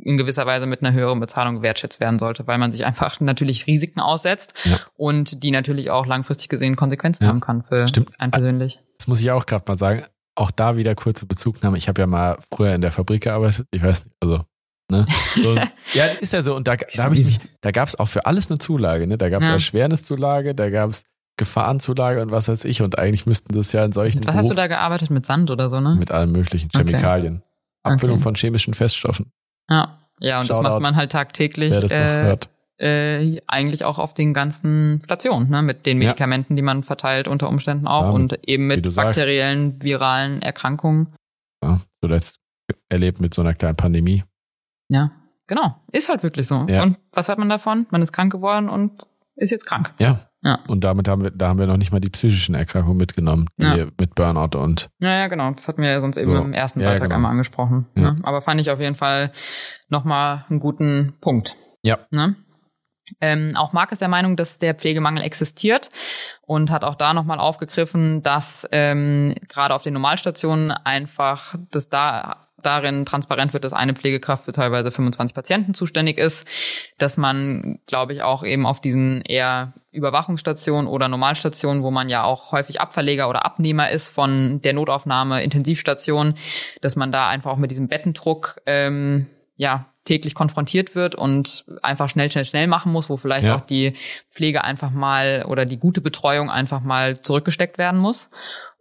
in gewisser Weise mit einer höheren Bezahlung gewertschätzt werden sollte, weil man sich einfach natürlich Risiken aussetzt ja. und die natürlich auch langfristig gesehen Konsequenzen ja. haben kann für Stimmt. einen persönlich. Das muss ich auch gerade mal sagen auch da wieder kurze Bezugnahme. Ich habe ja mal früher in der Fabrik gearbeitet. Ich weiß nicht, also Ne? Sonst, ja, ist ja so. Und da, da, hab ich mich, da gab es auch für alles eine Zulage. Ne? Da gab es ja. Erschwerniszulage, da gab es Gefahrenzulage und was weiß ich. Und eigentlich müssten das ja in solchen. Was Beruf, hast du da gearbeitet? Mit Sand oder so, ne? Mit allen möglichen Chemikalien. Okay. Abfüllung okay. von chemischen Feststoffen. Ja, ja, und Shoutout, das macht man halt tagtäglich. Wer das noch äh, hört äh, eigentlich auch auf den ganzen Stationen, ne, mit den Medikamenten, ja. die man verteilt unter Umständen auch ja, und eben mit bakteriellen, sagst. viralen Erkrankungen. Ja, zuletzt erlebt mit so einer kleinen Pandemie. Ja, genau. Ist halt wirklich so. Ja. Und was hat man davon? Man ist krank geworden und ist jetzt krank. Ja. Ja. Und damit haben wir, da haben wir noch nicht mal die psychischen Erkrankungen mitgenommen, die ja. mit Burnout und. Ja, ja, genau. Das hatten wir ja sonst eben so. im ersten Beitrag genau. einmal angesprochen. Ja. Ne? Aber fand ich auf jeden Fall nochmal einen guten Punkt. Ja. Ne? Ähm, auch Marc ist der Meinung, dass der Pflegemangel existiert und hat auch da nochmal aufgegriffen, dass ähm, gerade auf den Normalstationen einfach das da darin transparent wird, dass eine Pflegekraft für teilweise 25 Patienten zuständig ist, dass man, glaube ich, auch eben auf diesen eher Überwachungsstationen oder Normalstationen, wo man ja auch häufig Abverleger oder Abnehmer ist von der Notaufnahme, Intensivstation, dass man da einfach auch mit diesem Bettendruck ähm, ja täglich konfrontiert wird und einfach schnell, schnell, schnell machen muss, wo vielleicht ja. auch die Pflege einfach mal oder die gute Betreuung einfach mal zurückgesteckt werden muss.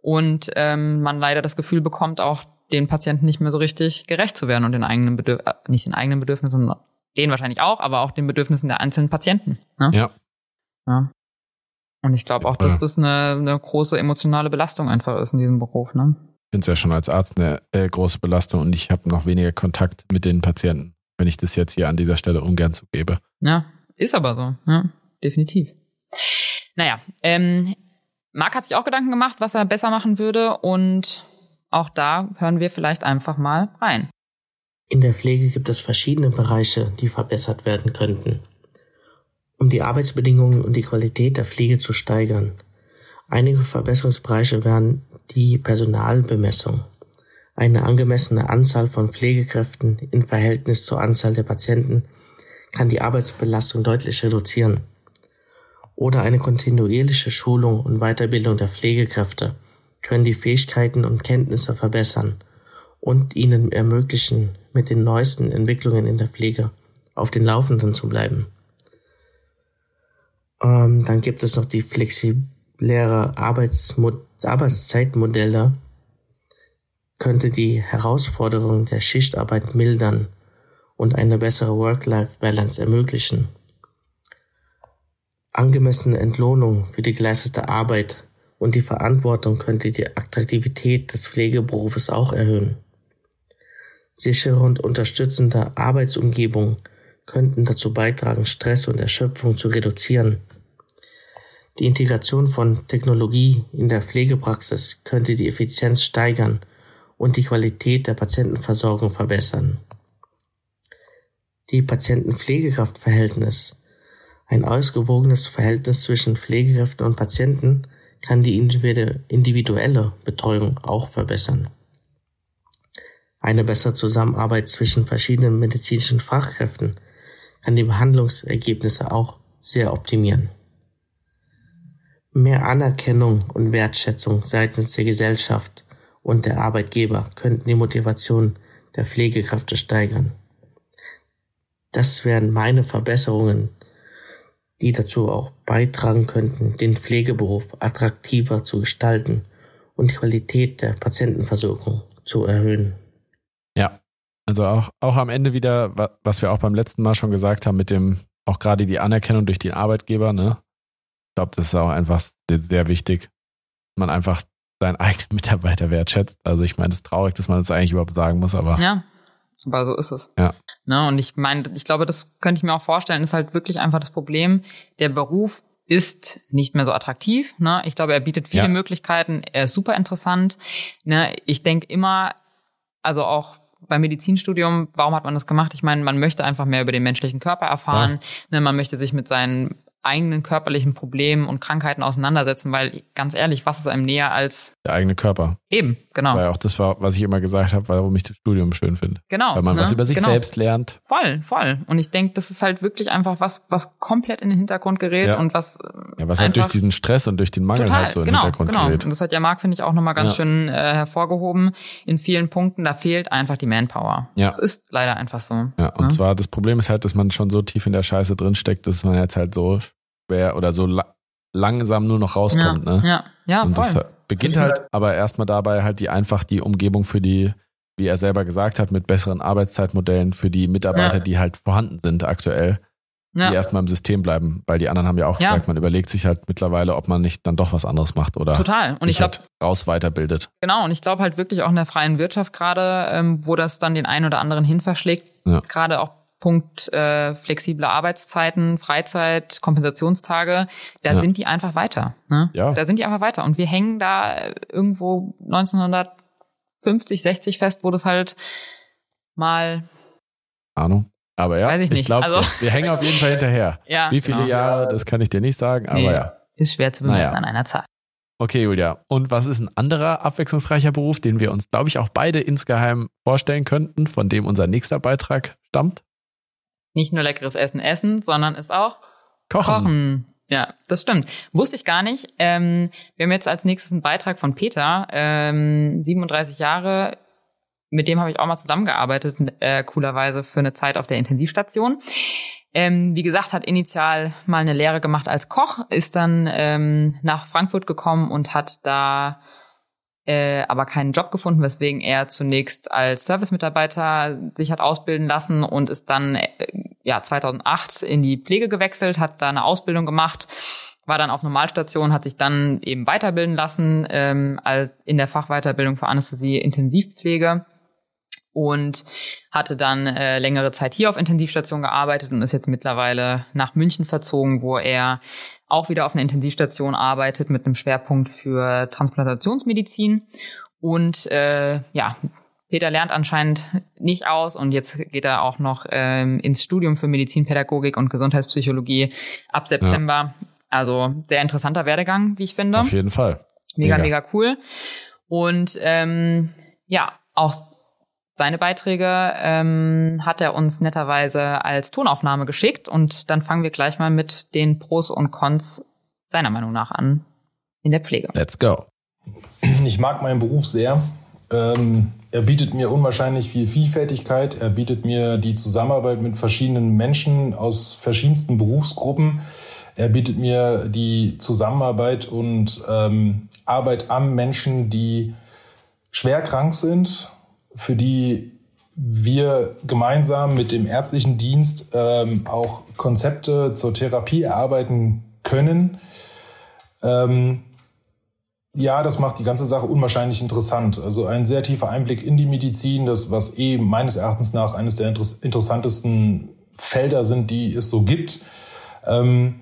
Und ähm, man leider das Gefühl bekommt, auch den Patienten nicht mehr so richtig gerecht zu werden und den eigenen Bedürf äh, nicht den eigenen Bedürfnissen, sondern denen wahrscheinlich auch, aber auch den Bedürfnissen der einzelnen Patienten. Ne? Ja. ja. Und ich glaube auch, dass das eine, eine große emotionale Belastung einfach ist in diesem Beruf. Ne? Ich finde es ja schon als Arzt eine äh, große Belastung und ich habe noch weniger Kontakt mit den Patienten wenn ich das jetzt hier an dieser Stelle ungern zugebe. Ja, ist aber so, ja, definitiv. Naja, ähm, Marc hat sich auch Gedanken gemacht, was er besser machen würde und auch da hören wir vielleicht einfach mal rein. In der Pflege gibt es verschiedene Bereiche, die verbessert werden könnten. Um die Arbeitsbedingungen und die Qualität der Pflege zu steigern. Einige Verbesserungsbereiche wären die Personalbemessung eine angemessene Anzahl von Pflegekräften in Verhältnis zur Anzahl der Patienten kann die Arbeitsbelastung deutlich reduzieren. Oder eine kontinuierliche Schulung und Weiterbildung der Pflegekräfte können die Fähigkeiten und Kenntnisse verbessern und ihnen ermöglichen, mit den neuesten Entwicklungen in der Pflege auf den Laufenden zu bleiben. Ähm, dann gibt es noch die flexiblere Arbeitsmo Arbeitszeitmodelle, könnte die Herausforderung der Schichtarbeit mildern und eine bessere Work-Life-Balance ermöglichen. Angemessene Entlohnung für die geleistete Arbeit und die Verantwortung könnte die Attraktivität des Pflegeberufes auch erhöhen. Sichere und unterstützende Arbeitsumgebung könnten dazu beitragen, Stress und Erschöpfung zu reduzieren. Die Integration von Technologie in der Pflegepraxis könnte die Effizienz steigern und die Qualität der Patientenversorgung verbessern. Die Patienten-Pflegekraft-Verhältnis, ein ausgewogenes Verhältnis zwischen Pflegekräften und Patienten, kann die individuelle Betreuung auch verbessern. Eine bessere Zusammenarbeit zwischen verschiedenen medizinischen Fachkräften kann die Behandlungsergebnisse auch sehr optimieren. Mehr Anerkennung und Wertschätzung seitens der Gesellschaft und der Arbeitgeber könnten die Motivation der Pflegekräfte steigern. Das wären meine Verbesserungen, die dazu auch beitragen könnten, den Pflegeberuf attraktiver zu gestalten und die Qualität der Patientenversorgung zu erhöhen. Ja, also auch, auch am Ende wieder, was wir auch beim letzten Mal schon gesagt haben, mit dem, auch gerade die Anerkennung durch den Arbeitgeber, ne? Ich glaube, das ist auch einfach sehr wichtig, dass man einfach seinen eigenen Mitarbeiter wertschätzt. Also ich meine, es ist traurig, dass man das eigentlich überhaupt sagen muss, aber. Ja, aber so ist es. Ja. Ne, und ich meine, ich glaube, das könnte ich mir auch vorstellen, ist halt wirklich einfach das Problem. Der Beruf ist nicht mehr so attraktiv. Ne? Ich glaube, er bietet viele ja. Möglichkeiten. Er ist super interessant. Ne? Ich denke immer, also auch beim Medizinstudium, warum hat man das gemacht? Ich meine, man möchte einfach mehr über den menschlichen Körper erfahren. Ja. Ne? Man möchte sich mit seinen eigenen körperlichen Problemen und Krankheiten auseinandersetzen, weil ganz ehrlich, was ist einem näher als der eigene Körper? Eben, genau. Weil auch das war, was ich immer gesagt habe, warum ich das Studium schön finde. Genau. Weil man ne? was über sich genau. selbst lernt. Voll, voll. Und ich denke, das ist halt wirklich einfach was, was komplett in den Hintergrund gerät ja. und was ja, was halt durch diesen Stress und durch den Mangel total, halt so in den genau, Hintergrund genau. gerät. Und das hat ja Marc finde ich auch nochmal ganz ja. schön äh, hervorgehoben. In vielen Punkten da fehlt einfach die Manpower. Ja. Das ist leider einfach so. Ja. Und ne? zwar das Problem ist halt, dass man schon so tief in der Scheiße drinsteckt, dass man jetzt halt so schwer oder so la langsam nur noch rauskommt. Ja, ne? ja, ja Und voll. das beginnt das halt aber erstmal dabei halt die einfach die Umgebung für die, wie er selber gesagt hat, mit besseren Arbeitszeitmodellen für die Mitarbeiter, ja. die halt vorhanden sind aktuell, ja. die erstmal im System bleiben, weil die anderen haben ja auch ja. gesagt, man überlegt sich halt mittlerweile, ob man nicht dann doch was anderes macht oder total und ich glaube halt raus weiterbildet. Genau und ich glaube halt wirklich auch in der freien Wirtschaft gerade, ähm, wo das dann den einen oder anderen hin verschlägt, ja. gerade auch Punkt äh, flexible Arbeitszeiten, Freizeit, Kompensationstage, da ja. sind die einfach weiter. Ne? Ja. Da sind die einfach weiter. Und wir hängen da irgendwo 1950, 60 fest, wo das halt mal Ahnung. Aber ja, Weiß ich, ich glaube, also, wir hängen auf jeden Fall hinterher. ja, Wie viele genau. Jahre, das kann ich dir nicht sagen, aber nee, ja. Ist schwer zu bemessen naja. an einer Zahl. Okay, Julia. Und was ist ein anderer abwechslungsreicher Beruf, den wir uns, glaube ich, auch beide insgeheim vorstellen könnten, von dem unser nächster Beitrag stammt? Nicht nur leckeres Essen essen, sondern es auch kochen. kochen. Ja, das stimmt. Wusste ich gar nicht. Ähm, wir haben jetzt als nächstes einen Beitrag von Peter, ähm, 37 Jahre. Mit dem habe ich auch mal zusammengearbeitet, äh, coolerweise für eine Zeit auf der Intensivstation. Ähm, wie gesagt, hat initial mal eine Lehre gemacht als Koch, ist dann ähm, nach Frankfurt gekommen und hat da äh, aber keinen Job gefunden, weswegen er zunächst als Servicemitarbeiter sich hat ausbilden lassen und ist dann äh, ja 2008 in die Pflege gewechselt, hat da eine Ausbildung gemacht, war dann auf Normalstation, hat sich dann eben weiterbilden lassen ähm, in der Fachweiterbildung für Anästhesie Intensivpflege und hatte dann äh, längere Zeit hier auf Intensivstation gearbeitet und ist jetzt mittlerweile nach München verzogen, wo er auch wieder auf einer Intensivstation arbeitet mit einem Schwerpunkt für Transplantationsmedizin. Und äh, ja, Peter lernt anscheinend nicht aus und jetzt geht er auch noch ähm, ins Studium für Medizinpädagogik und Gesundheitspsychologie ab September. Ja. Also sehr interessanter Werdegang, wie ich finde. Auf jeden Fall. Mega, mega, mega cool. Und ähm, ja, auch seine Beiträge ähm, hat er uns netterweise als Tonaufnahme geschickt und dann fangen wir gleich mal mit den Pros und Cons seiner Meinung nach an in der Pflege. Let's go. Ich mag meinen Beruf sehr. Ähm, er bietet mir unwahrscheinlich viel Vielfältigkeit. Er bietet mir die Zusammenarbeit mit verschiedenen Menschen aus verschiedensten Berufsgruppen. Er bietet mir die Zusammenarbeit und ähm, Arbeit am Menschen, die schwer krank sind, für die wir gemeinsam mit dem ärztlichen Dienst ähm, auch Konzepte zur Therapie erarbeiten können. Ähm, ja, das macht die ganze Sache unwahrscheinlich interessant. Also ein sehr tiefer Einblick in die Medizin, das was eh meines Erachtens nach eines der interessantesten Felder sind, die es so gibt. Ähm,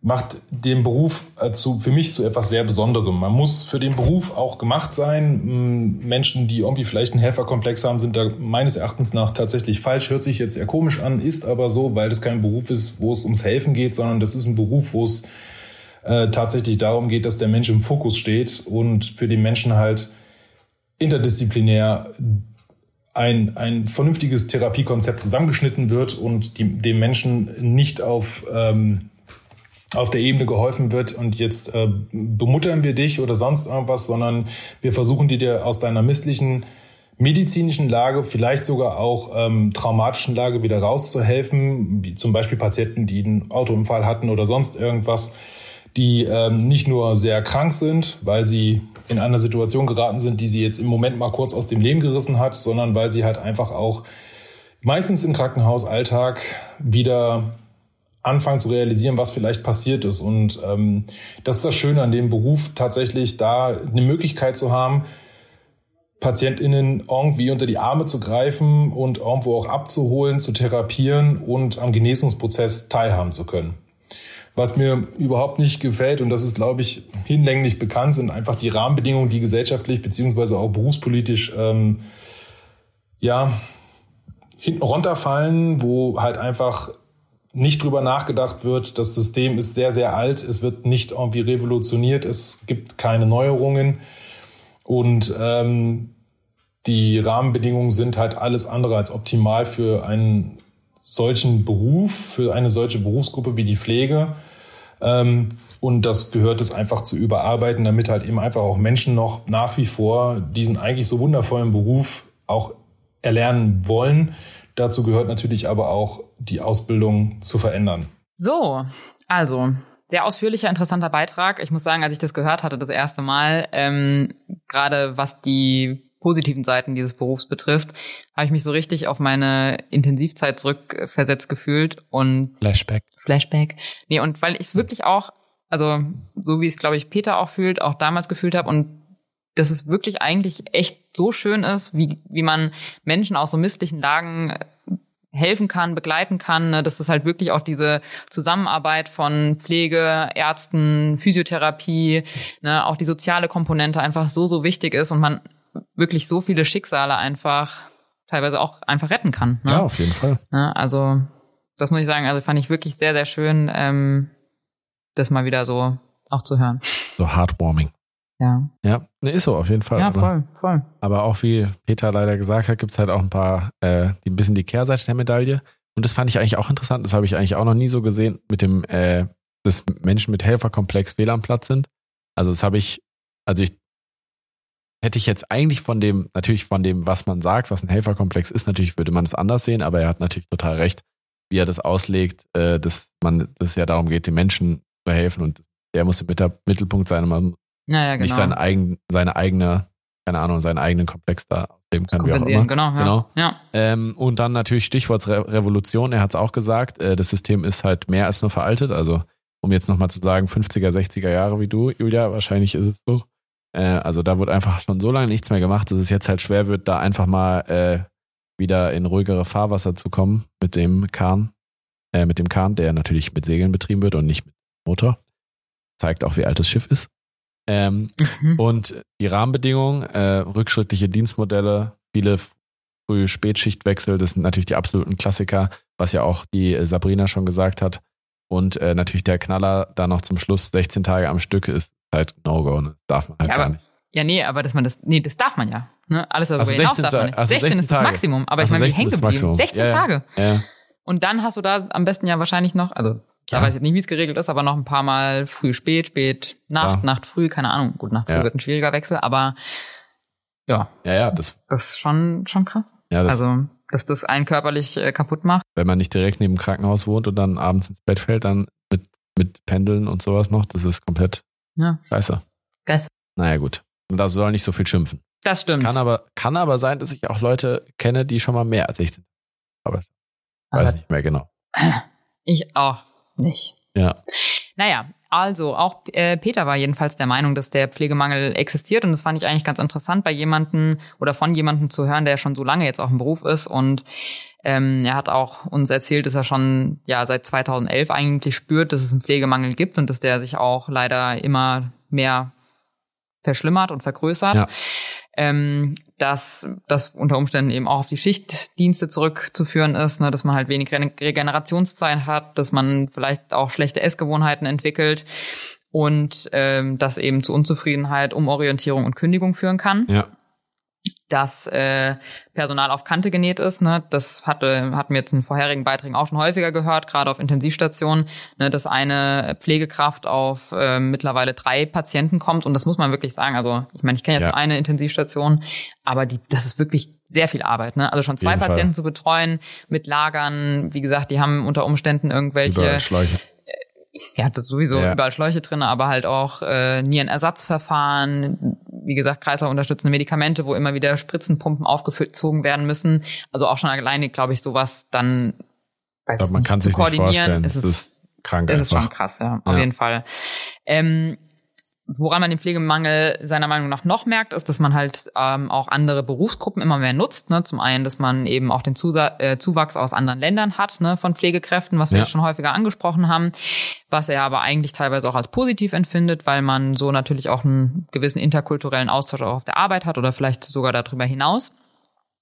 macht den Beruf äh, zu, für mich zu etwas sehr Besonderem. Man muss für den Beruf auch gemacht sein. Menschen, die irgendwie vielleicht einen Helferkomplex haben, sind da meines Erachtens nach tatsächlich falsch. Hört sich jetzt eher komisch an, ist aber so, weil das kein Beruf ist, wo es ums Helfen geht, sondern das ist ein Beruf, wo es äh, tatsächlich darum geht, dass der Mensch im Fokus steht und für den Menschen halt interdisziplinär ein, ein vernünftiges Therapiekonzept zusammengeschnitten wird und die, dem Menschen nicht auf ähm, auf der Ebene geholfen wird und jetzt äh, bemuttern wir dich oder sonst irgendwas, sondern wir versuchen dir aus deiner misslichen medizinischen Lage, vielleicht sogar auch ähm, traumatischen Lage wieder rauszuhelfen, wie zum Beispiel Patienten, die einen Autounfall hatten oder sonst irgendwas, die ähm, nicht nur sehr krank sind, weil sie in einer Situation geraten sind, die sie jetzt im Moment mal kurz aus dem Leben gerissen hat, sondern weil sie halt einfach auch meistens im Krankenhausalltag wieder anfangen zu realisieren, was vielleicht passiert ist. Und ähm, das ist das Schöne an dem Beruf, tatsächlich da eine Möglichkeit zu haben, PatientInnen irgendwie unter die Arme zu greifen und irgendwo auch abzuholen, zu therapieren und am Genesungsprozess teilhaben zu können. Was mir überhaupt nicht gefällt, und das ist, glaube ich, hinlänglich bekannt, sind einfach die Rahmenbedingungen, die gesellschaftlich beziehungsweise auch berufspolitisch ähm, ja hinten runterfallen, wo halt einfach nicht drüber nachgedacht wird. Das System ist sehr, sehr alt. Es wird nicht irgendwie revolutioniert. Es gibt keine Neuerungen. Und ähm, die Rahmenbedingungen sind halt alles andere als optimal für einen solchen Beruf, für eine solche Berufsgruppe wie die Pflege. Ähm, und das gehört es einfach zu überarbeiten, damit halt eben einfach auch Menschen noch nach wie vor diesen eigentlich so wundervollen Beruf auch erlernen wollen Dazu gehört natürlich aber auch die Ausbildung zu verändern. So, also sehr ausführlicher, interessanter Beitrag. Ich muss sagen, als ich das gehört hatte das erste Mal, ähm, gerade was die positiven Seiten dieses Berufs betrifft, habe ich mich so richtig auf meine Intensivzeit zurückversetzt gefühlt und Flashback. Flashback. Nee, und weil ich es wirklich auch, also so wie es, glaube ich, Peter auch fühlt, auch damals gefühlt habe und dass es wirklich eigentlich echt so schön ist, wie, wie man Menschen aus so misslichen Lagen äh, helfen kann, begleiten kann, ne? dass das halt wirklich auch diese Zusammenarbeit von Pflege, Ärzten, Physiotherapie, ne? auch die soziale Komponente einfach so, so wichtig ist und man wirklich so viele Schicksale einfach teilweise auch einfach retten kann. Ne? Ja, auf jeden Fall. Ne? Also das muss ich sagen, also fand ich wirklich sehr, sehr schön, ähm, das mal wieder so auch zu hören. So heartwarming. Ja. Ja, ne, ist so auf jeden Fall. Ja, voll, voll. Aber auch wie Peter leider gesagt hat, gibt's halt auch ein paar, äh, die ein bisschen die Kehrseite der Medaille. Und das fand ich eigentlich auch interessant. Das habe ich eigentlich auch noch nie so gesehen mit dem, äh, dass Menschen mit Helferkomplex fehl am Platz sind. Also das habe ich, also ich hätte ich jetzt eigentlich von dem, natürlich von dem, was man sagt, was ein Helferkomplex ist, natürlich würde man es anders sehen, aber er hat natürlich total recht, wie er das auslegt, äh, dass man, dass es ja darum geht, den Menschen zu helfen und der muss im Mittelpunkt sein und man ja, ja, genau. nicht sein eigen, seine eigene, keine Ahnung, seinen eigenen Komplex da leben kann, wie auch immer. Genau, ja. genau. Ja. Ähm, und dann natürlich Stichwort Re Revolution, er hat es auch gesagt, äh, das System ist halt mehr als nur veraltet, also um jetzt nochmal zu sagen, 50er, 60er Jahre wie du, Julia, wahrscheinlich ist es so. Äh, also da wurde einfach schon so lange nichts mehr gemacht, dass es jetzt halt schwer wird, da einfach mal äh, wieder in ruhigere Fahrwasser zu kommen mit dem Kahn, äh, mit dem Kahn, der natürlich mit Segeln betrieben wird und nicht mit Motor. Zeigt auch, wie alt das Schiff ist. Ähm, mhm. Und die Rahmenbedingungen, äh, rückschrittliche Dienstmodelle, viele frühe Spätschichtwechsel, das sind natürlich die absoluten Klassiker, was ja auch die Sabrina schon gesagt hat. Und äh, natürlich der Knaller da noch zum Schluss 16 Tage am Stück ist halt No-Go, ne? darf man halt ja, gar aber, nicht. Ja, nee, aber dass man das, nee, das darf man ja. Ne? Alles darüber also hinaus 16 darf man nicht. also 16, 16 ist das. Maximum, aber Also ich meine, wie 16 hängen geblieben? Maximum. 16 Ja, ja. Tage. Ja. Und dann hast du da am besten ja wahrscheinlich noch, also Ja. weiß ich nicht, wie es geregelt ist, aber noch ein paar Mal früh, spät, spät, Nacht, Ja. Nacht, früh, keine Ahnung. Gut, Nacht, früh Ja. wird ein schwieriger Wechsel, aber ja, ja, ja, das, das ist schon, schon krass. ja, das, also, dass das einen körperlich äh, kaputt macht. wenn man nicht direkt neben dem Krankenhaus wohnt und dann abends ins Bett fällt, dann mit, mit Pendeln und sowas noch, das ist komplett Ja. scheiße. Geil. Naja, gut. Und da soll nicht so viel schimpfen. Das stimmt. Kann aber, kann aber sein, dass ich auch Leute kenne, die schon mal mehr als ich sind. Aber weiß aber nicht mehr genau. Ich auch nicht. Ja. Naja, also auch äh, Peter war jedenfalls der Meinung, dass der Pflegemangel existiert und das fand ich eigentlich ganz interessant bei jemanden oder von jemandem zu hören, der schon so lange jetzt auch im Beruf ist und ähm, er hat auch uns erzählt, dass er schon ja seit 2011 eigentlich spürt, dass es einen Pflegemangel gibt und dass der sich auch leider immer mehr verschlimmert und vergrößert. Ja. Ähm, dass das unter Umständen eben auch auf die Schichtdienste zurückzuführen ist, ne, dass man halt wenig Regenerationszeit hat, dass man vielleicht auch schlechte Essgewohnheiten entwickelt und ähm, das eben zu Unzufriedenheit, Umorientierung und Kündigung führen kann. Ja dass äh, Personal auf Kante genäht ist. Ne? Das hatte, hatten wir jetzt in vorherigen Beiträgen auch schon häufiger gehört, gerade auf Intensivstationen, ne, dass eine Pflegekraft auf äh, mittlerweile drei Patienten kommt. Und das muss man wirklich sagen. Also ich meine, ich kenne jetzt ja. eine Intensivstation, aber die, das ist wirklich sehr viel Arbeit. Ne? Also schon zwei Patienten Fall. zu betreuen mit Lagern. Wie gesagt, die haben unter Umständen irgendwelche ja, das sowieso ja. überall Schläuche drin, aber halt auch äh, Nierenersatzverfahren, wie gesagt, kreislaufunterstützende Medikamente, wo immer wieder Spritzenpumpen aufgezogen werden müssen. Also auch schon alleine, glaube ich, sowas dann weiß ich, man nicht, kann sich nicht vorstellen. Ist es, das ist krank. Das ist schon krass, ja, auf ja. jeden Fall. Ähm, Woran man den Pflegemangel seiner Meinung nach noch merkt, ist, dass man halt ähm, auch andere Berufsgruppen immer mehr nutzt. Ne? Zum einen, dass man eben auch den Zusa äh, Zuwachs aus anderen Ländern hat ne, von Pflegekräften, was wir ja. jetzt schon häufiger angesprochen haben, was er aber eigentlich teilweise auch als positiv empfindet, weil man so natürlich auch einen gewissen interkulturellen Austausch auch auf der Arbeit hat oder vielleicht sogar darüber hinaus.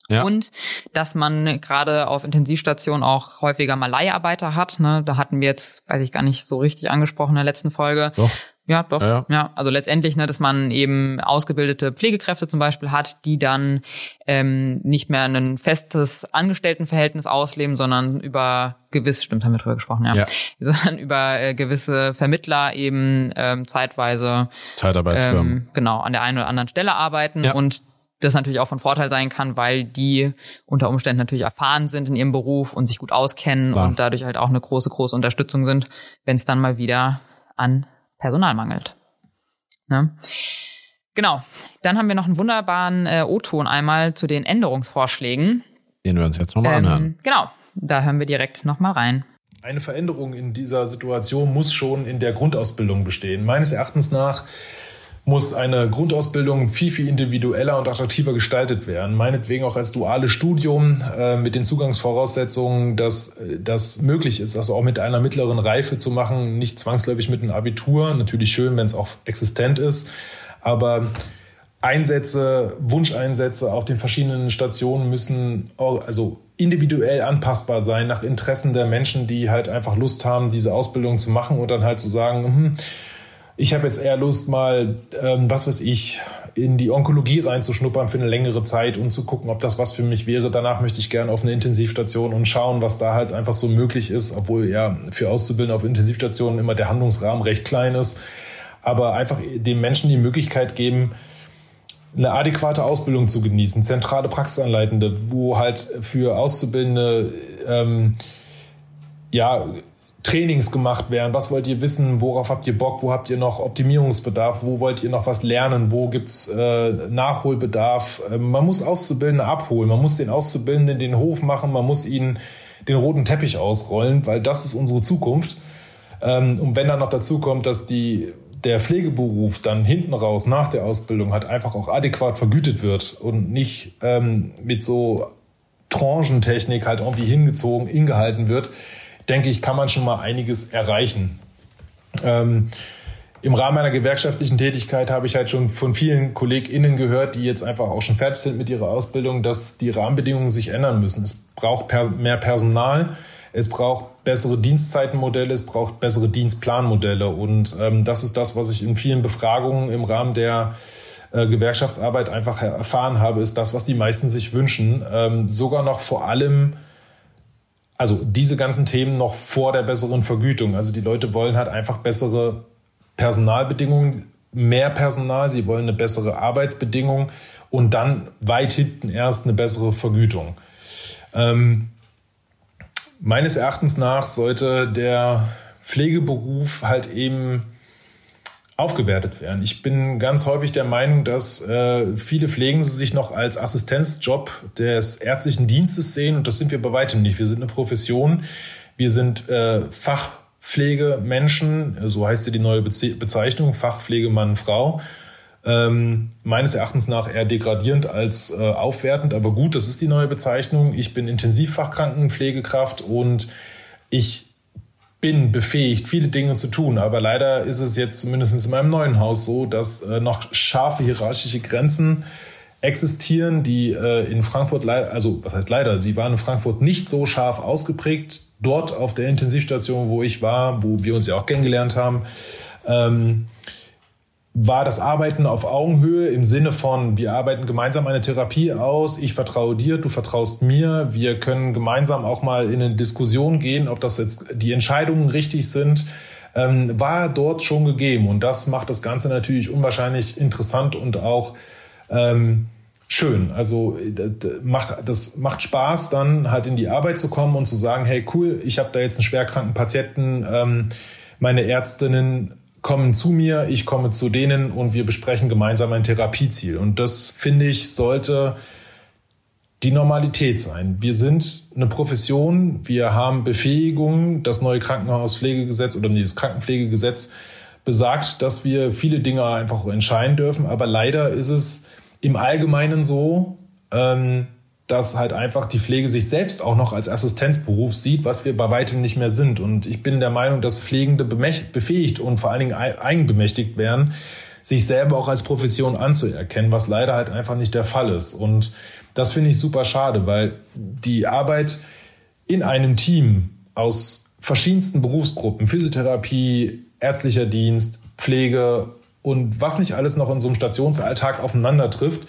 Ja. Und dass man gerade auf Intensivstationen auch häufiger mal Leiharbeiter hat. Ne? Da hatten wir jetzt, weiß ich gar nicht so richtig angesprochen in der letzten Folge. Doch. Ja, doch. Ja, ja. ja, also letztendlich, ne, dass man eben ausgebildete Pflegekräfte zum Beispiel hat, die dann ähm, nicht mehr ein festes Angestelltenverhältnis ausleben, sondern über gewiss, stimmt, haben wir drüber gesprochen, ja, ja. sondern über äh, gewisse Vermittler eben ähm, zeitweise Zeitarbeitsfirmen. Ähm, genau, an der einen oder anderen Stelle arbeiten ja. und das natürlich auch von Vorteil sein kann, weil die unter Umständen natürlich erfahren sind in ihrem Beruf und sich gut auskennen Klar. und dadurch halt auch eine große, große Unterstützung sind, wenn es dann mal wieder an Personal mangelt. Ne? Genau. Dann haben wir noch einen wunderbaren äh, O-Ton einmal zu den Änderungsvorschlägen. Den wir uns jetzt nochmal ähm, anhören. Genau. Da hören wir direkt nochmal rein. Eine Veränderung in dieser Situation muss schon in der Grundausbildung bestehen. Meines Erachtens nach muss eine Grundausbildung viel, viel individueller und attraktiver gestaltet werden. Meinetwegen auch als duales Studium äh, mit den Zugangsvoraussetzungen, dass das möglich ist, also auch mit einer mittleren Reife zu machen, nicht zwangsläufig mit einem Abitur. Natürlich schön, wenn es auch existent ist, aber Einsätze, Wunscheinsätze auf den verschiedenen Stationen müssen also individuell anpassbar sein nach Interessen der Menschen, die halt einfach Lust haben, diese Ausbildung zu machen und dann halt zu sagen, hm, ich habe jetzt eher Lust, mal, ähm, was weiß ich, in die Onkologie reinzuschnuppern für eine längere Zeit und zu gucken, ob das was für mich wäre. Danach möchte ich gerne auf eine Intensivstation und schauen, was da halt einfach so möglich ist, obwohl ja für Auszubildende auf Intensivstationen immer der Handlungsrahmen recht klein ist. Aber einfach den Menschen die Möglichkeit geben, eine adäquate Ausbildung zu genießen, zentrale Praxisanleitende, wo halt für Auszubildende ähm, ja Trainings gemacht werden? Was wollt ihr wissen? Worauf habt ihr Bock? Wo habt ihr noch Optimierungsbedarf? Wo wollt ihr noch was lernen? Wo gibt's äh, Nachholbedarf? Äh, man muss Auszubildende abholen. Man muss den Auszubildenden den Hof machen. Man muss ihnen den roten Teppich ausrollen, weil das ist unsere Zukunft. Ähm, und wenn dann noch dazu kommt, dass die der Pflegeberuf dann hinten raus nach der Ausbildung halt einfach auch adäquat vergütet wird und nicht ähm, mit so Tranchentechnik halt irgendwie hingezogen, ingehalten wird, denke ich, kann man schon mal einiges erreichen. Ähm, Im Rahmen meiner gewerkschaftlichen Tätigkeit habe ich halt schon von vielen KollegInnen gehört, die jetzt einfach auch schon fertig sind mit ihrer Ausbildung, dass die Rahmenbedingungen sich ändern müssen. Es braucht per mehr Personal, es braucht bessere Dienstzeitenmodelle, es braucht bessere Dienstplanmodelle. Und ähm, das ist das, was ich in vielen Befragungen im Rahmen der äh, Gewerkschaftsarbeit einfach erfahren habe, ist das, was die meisten sich wünschen. Ähm, sogar noch vor allem also diese ganzen Themen noch vor der besseren Vergütung. Also die Leute wollen halt einfach bessere Personalbedingungen, mehr Personal, sie wollen eine bessere Arbeitsbedingung und dann weit hinten erst eine bessere Vergütung. Ähm, meines Erachtens nach sollte der Pflegeberuf halt eben aufgewertet werden. Ich bin ganz häufig der Meinung, dass äh, viele Pflegen sich noch als Assistenzjob des ärztlichen Dienstes sehen und das sind wir bei weitem nicht. Wir sind eine Profession, wir sind äh, Fachpflegemenschen, so heißt ja die neue Bezeichnung, Fachpflegemann, Frau. Ähm, meines Erachtens nach eher degradierend als äh, aufwertend, aber gut, das ist die neue Bezeichnung. Ich bin Intensivfachkrankenpflegekraft und ich bin befähigt, viele Dinge zu tun. Aber leider ist es jetzt zumindest in meinem neuen Haus so, dass äh, noch scharfe hierarchische Grenzen existieren, die äh, in Frankfurt, also was heißt leider, die waren in Frankfurt nicht so scharf ausgeprägt. Dort auf der Intensivstation, wo ich war, wo wir uns ja auch kennengelernt haben, ähm, war das Arbeiten auf Augenhöhe im Sinne von, wir arbeiten gemeinsam eine Therapie aus, ich vertraue dir, du vertraust mir, wir können gemeinsam auch mal in eine Diskussion gehen, ob das jetzt die Entscheidungen richtig sind, ähm, war dort schon gegeben. Und das macht das Ganze natürlich unwahrscheinlich interessant und auch ähm, schön. Also das macht, das macht Spaß, dann halt in die Arbeit zu kommen und zu sagen, hey cool, ich habe da jetzt einen schwerkranken Patienten, ähm, meine Ärztinnen kommen zu mir, ich komme zu denen und wir besprechen gemeinsam ein Therapieziel. Und das, finde ich, sollte die Normalität sein. Wir sind eine Profession, wir haben Befähigungen. Das neue Krankenhauspflegegesetz oder das Krankenpflegegesetz besagt, dass wir viele Dinge einfach entscheiden dürfen. Aber leider ist es im Allgemeinen so, ähm, dass halt einfach die Pflege sich selbst auch noch als Assistenzberuf sieht, was wir bei weitem nicht mehr sind. Und ich bin der Meinung, dass Pflegende befähigt und vor allen Dingen eigenbemächtigt werden, sich selber auch als Profession anzuerkennen, was leider halt einfach nicht der Fall ist. Und das finde ich super schade, weil die Arbeit in einem Team aus verschiedensten Berufsgruppen, Physiotherapie, ärztlicher Dienst, Pflege und was nicht alles noch in so einem Stationsalltag aufeinander trifft,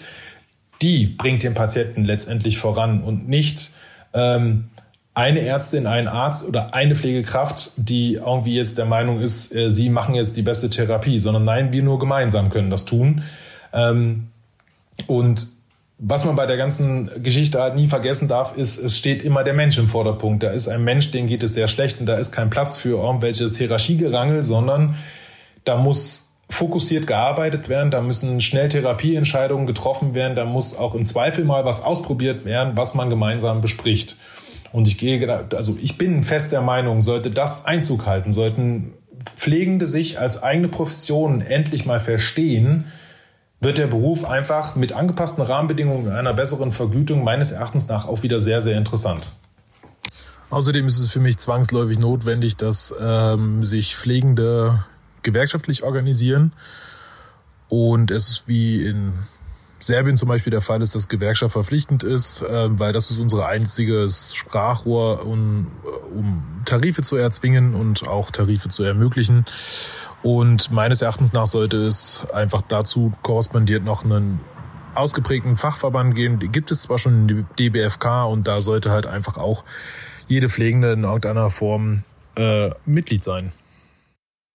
die bringt den Patienten letztendlich voran und nicht ähm, eine Ärztin, ein Arzt oder eine Pflegekraft, die irgendwie jetzt der Meinung ist, äh, sie machen jetzt die beste Therapie, sondern nein, wir nur gemeinsam können das tun. Ähm, und was man bei der ganzen Geschichte halt nie vergessen darf, ist, es steht immer der Mensch im Vorderpunkt. Da ist ein Mensch, dem geht es sehr schlecht und da ist kein Platz für irgendwelches Hierarchiegerangel, sondern da muss fokussiert gearbeitet werden, da müssen schnell Therapieentscheidungen getroffen werden, da muss auch im Zweifel mal was ausprobiert werden, was man gemeinsam bespricht. Und ich gehe, also ich bin fest der Meinung, sollte das Einzug halten, sollten Pflegende sich als eigene Profession endlich mal verstehen, wird der Beruf einfach mit angepassten Rahmenbedingungen einer besseren Vergütung meines Erachtens nach auch wieder sehr, sehr interessant. Außerdem ist es für mich zwangsläufig notwendig, dass ähm, sich Pflegende gewerkschaftlich organisieren. Und es ist wie in Serbien zum Beispiel der Fall ist, dass Gewerkschaft verpflichtend ist, äh, weil das ist unser einziges Sprachrohr, um, um Tarife zu erzwingen und auch Tarife zu ermöglichen. Und meines Erachtens nach sollte es einfach dazu korrespondiert noch einen ausgeprägten Fachverband geben. Die gibt es zwar schon in DBFK und da sollte halt einfach auch jede Pflegende in irgendeiner Form äh, Mitglied sein.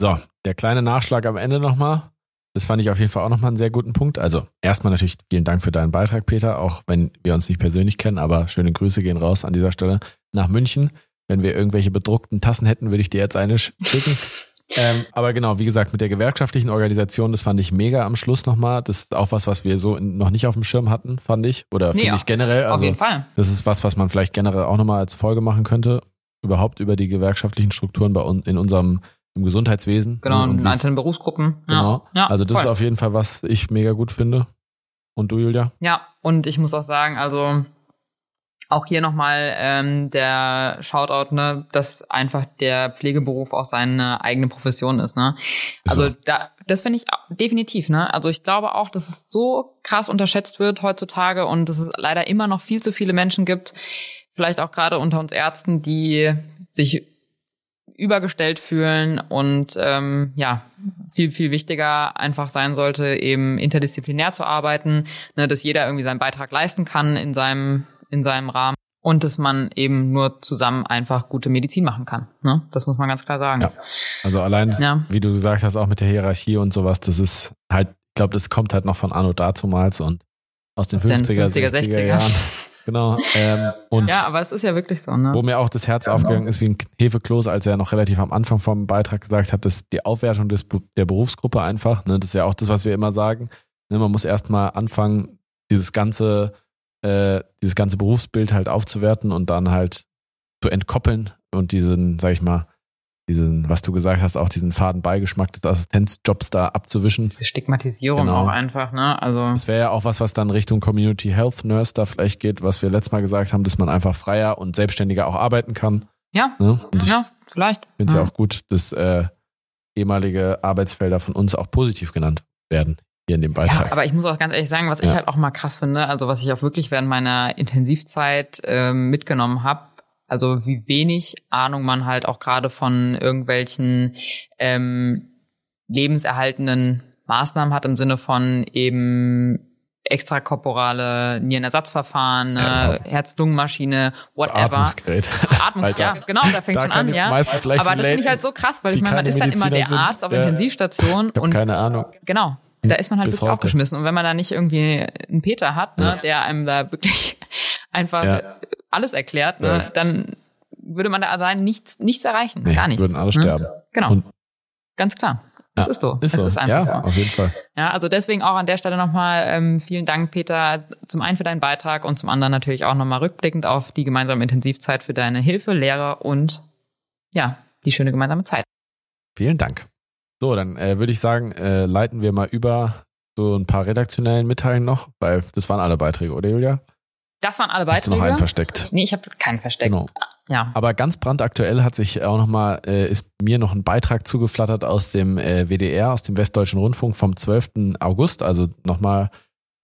So, der kleine Nachschlag am Ende nochmal. Das fand ich auf jeden Fall auch nochmal einen sehr guten Punkt. Also erstmal natürlich vielen Dank für deinen Beitrag, Peter, auch wenn wir uns nicht persönlich kennen, aber schöne Grüße gehen raus an dieser Stelle nach München. Wenn wir irgendwelche bedruckten Tassen hätten, würde ich dir jetzt eine schicken. ähm, aber genau, wie gesagt, mit der gewerkschaftlichen Organisation, das fand ich mega am Schluss nochmal. Das ist auch was, was wir so noch nicht auf dem Schirm hatten, fand ich. Oder finde ich generell. Also, auf jeden Fall. Das ist was, was man vielleicht generell auch nochmal als Folge machen könnte. Überhaupt über die gewerkschaftlichen Strukturen bei uns in unserem im Gesundheitswesen. Genau, in einzelnen Berufsgruppen. Genau. Ja, also das voll. ist auf jeden Fall, was ich mega gut finde. Und du, Julia? Ja, und ich muss auch sagen, also auch hier nochmal ähm, der Shoutout, ne, dass einfach der Pflegeberuf auch seine eigene Profession ist, ne? Also so. da, das finde ich definitiv, ne? Also ich glaube auch, dass es so krass unterschätzt wird heutzutage und dass es leider immer noch viel zu viele Menschen gibt, vielleicht auch gerade unter uns Ärzten, die sich übergestellt fühlen und ähm, ja, viel, viel wichtiger einfach sein sollte, eben interdisziplinär zu arbeiten, ne, dass jeder irgendwie seinen Beitrag leisten kann in seinem, in seinem Rahmen und dass man eben nur zusammen einfach gute Medizin machen kann. Ne? Das muss man ganz klar sagen. Ja. Also allein, das, ja. wie du gesagt hast, auch mit der Hierarchie und sowas, das ist halt, ich glaube, das kommt halt noch von Anno dazumals und aus den 50er, 50er 60er, 60er Jahren. Genau. Ähm, und ja, aber es ist ja wirklich so, ne? Wo mir auch das Herz aufgegangen ist wie ein Hefekloß, als er noch relativ am Anfang vom Beitrag gesagt hat, dass die Aufwertung des, der Berufsgruppe einfach, ne, das ist ja auch das, was wir immer sagen. Ne, man muss erstmal anfangen, dieses ganze, äh, dieses ganze Berufsbild halt aufzuwerten und dann halt zu entkoppeln und diesen, sag ich mal, diesen, was du gesagt hast, auch diesen faden Beigeschmack des Assistenzjobs da abzuwischen. Die Stigmatisierung genau. auch einfach, ne? Also. Das wäre ja auch was, was dann Richtung Community Health Nurse da vielleicht geht, was wir letztes Mal gesagt haben, dass man einfach freier und selbstständiger auch arbeiten kann. Ja. Ne? Ja, vielleicht. Ich finde es ja. ja auch gut, dass äh, ehemalige Arbeitsfelder von uns auch positiv genannt werden hier in dem Beitrag. Ja, aber ich muss auch ganz ehrlich sagen, was ja. ich halt auch mal krass finde, also was ich auch wirklich während meiner Intensivzeit ähm, mitgenommen habe, also wie wenig Ahnung man halt auch gerade von irgendwelchen ähm, lebenserhaltenden Maßnahmen hat im Sinne von eben extrakorporale Nierenersatzverfahren, ja, genau. Herz-Lungen-Maschine, whatever. Atmungsgerät. Atmungs ja, genau, da fängt da schon an, ja. Aber das finde ich halt so krass, weil ich meine, man ist dann immer der sind, Arzt auf ja, Intensivstation und keine Ahnung. Genau. Da ist man halt Bis wirklich heute. aufgeschmissen. Und wenn man da nicht irgendwie einen Peter hat, ne, ja. der einem da wirklich einfach ja. alles erklärt, ne, ja. dann würde man da allein nichts, nichts erreichen. Nee, gar nichts. Würden alle ne? sterben. Genau. Und Ganz klar. Das ist so. Ist es so. ist einfach ja, so. auf jeden Fall. Ja, also deswegen auch an der Stelle nochmal ähm, vielen Dank, Peter, zum einen für deinen Beitrag und zum anderen natürlich auch nochmal rückblickend auf die gemeinsame Intensivzeit für deine Hilfe, Lehre und ja, die schöne gemeinsame Zeit. Vielen Dank. So, dann äh, würde ich sagen, äh, leiten wir mal über so ein paar redaktionellen Mitteilungen noch, weil das waren alle Beiträge, oder Julia? Das waren alle Beiträge. Hast du noch einen versteckt? Nee, ich habe keinen versteckt. Genau. Ja. Aber ganz brandaktuell hat sich auch nochmal, äh, ist mir noch ein Beitrag zugeflattert aus dem äh, WDR, aus dem Westdeutschen Rundfunk vom 12. August, also nochmal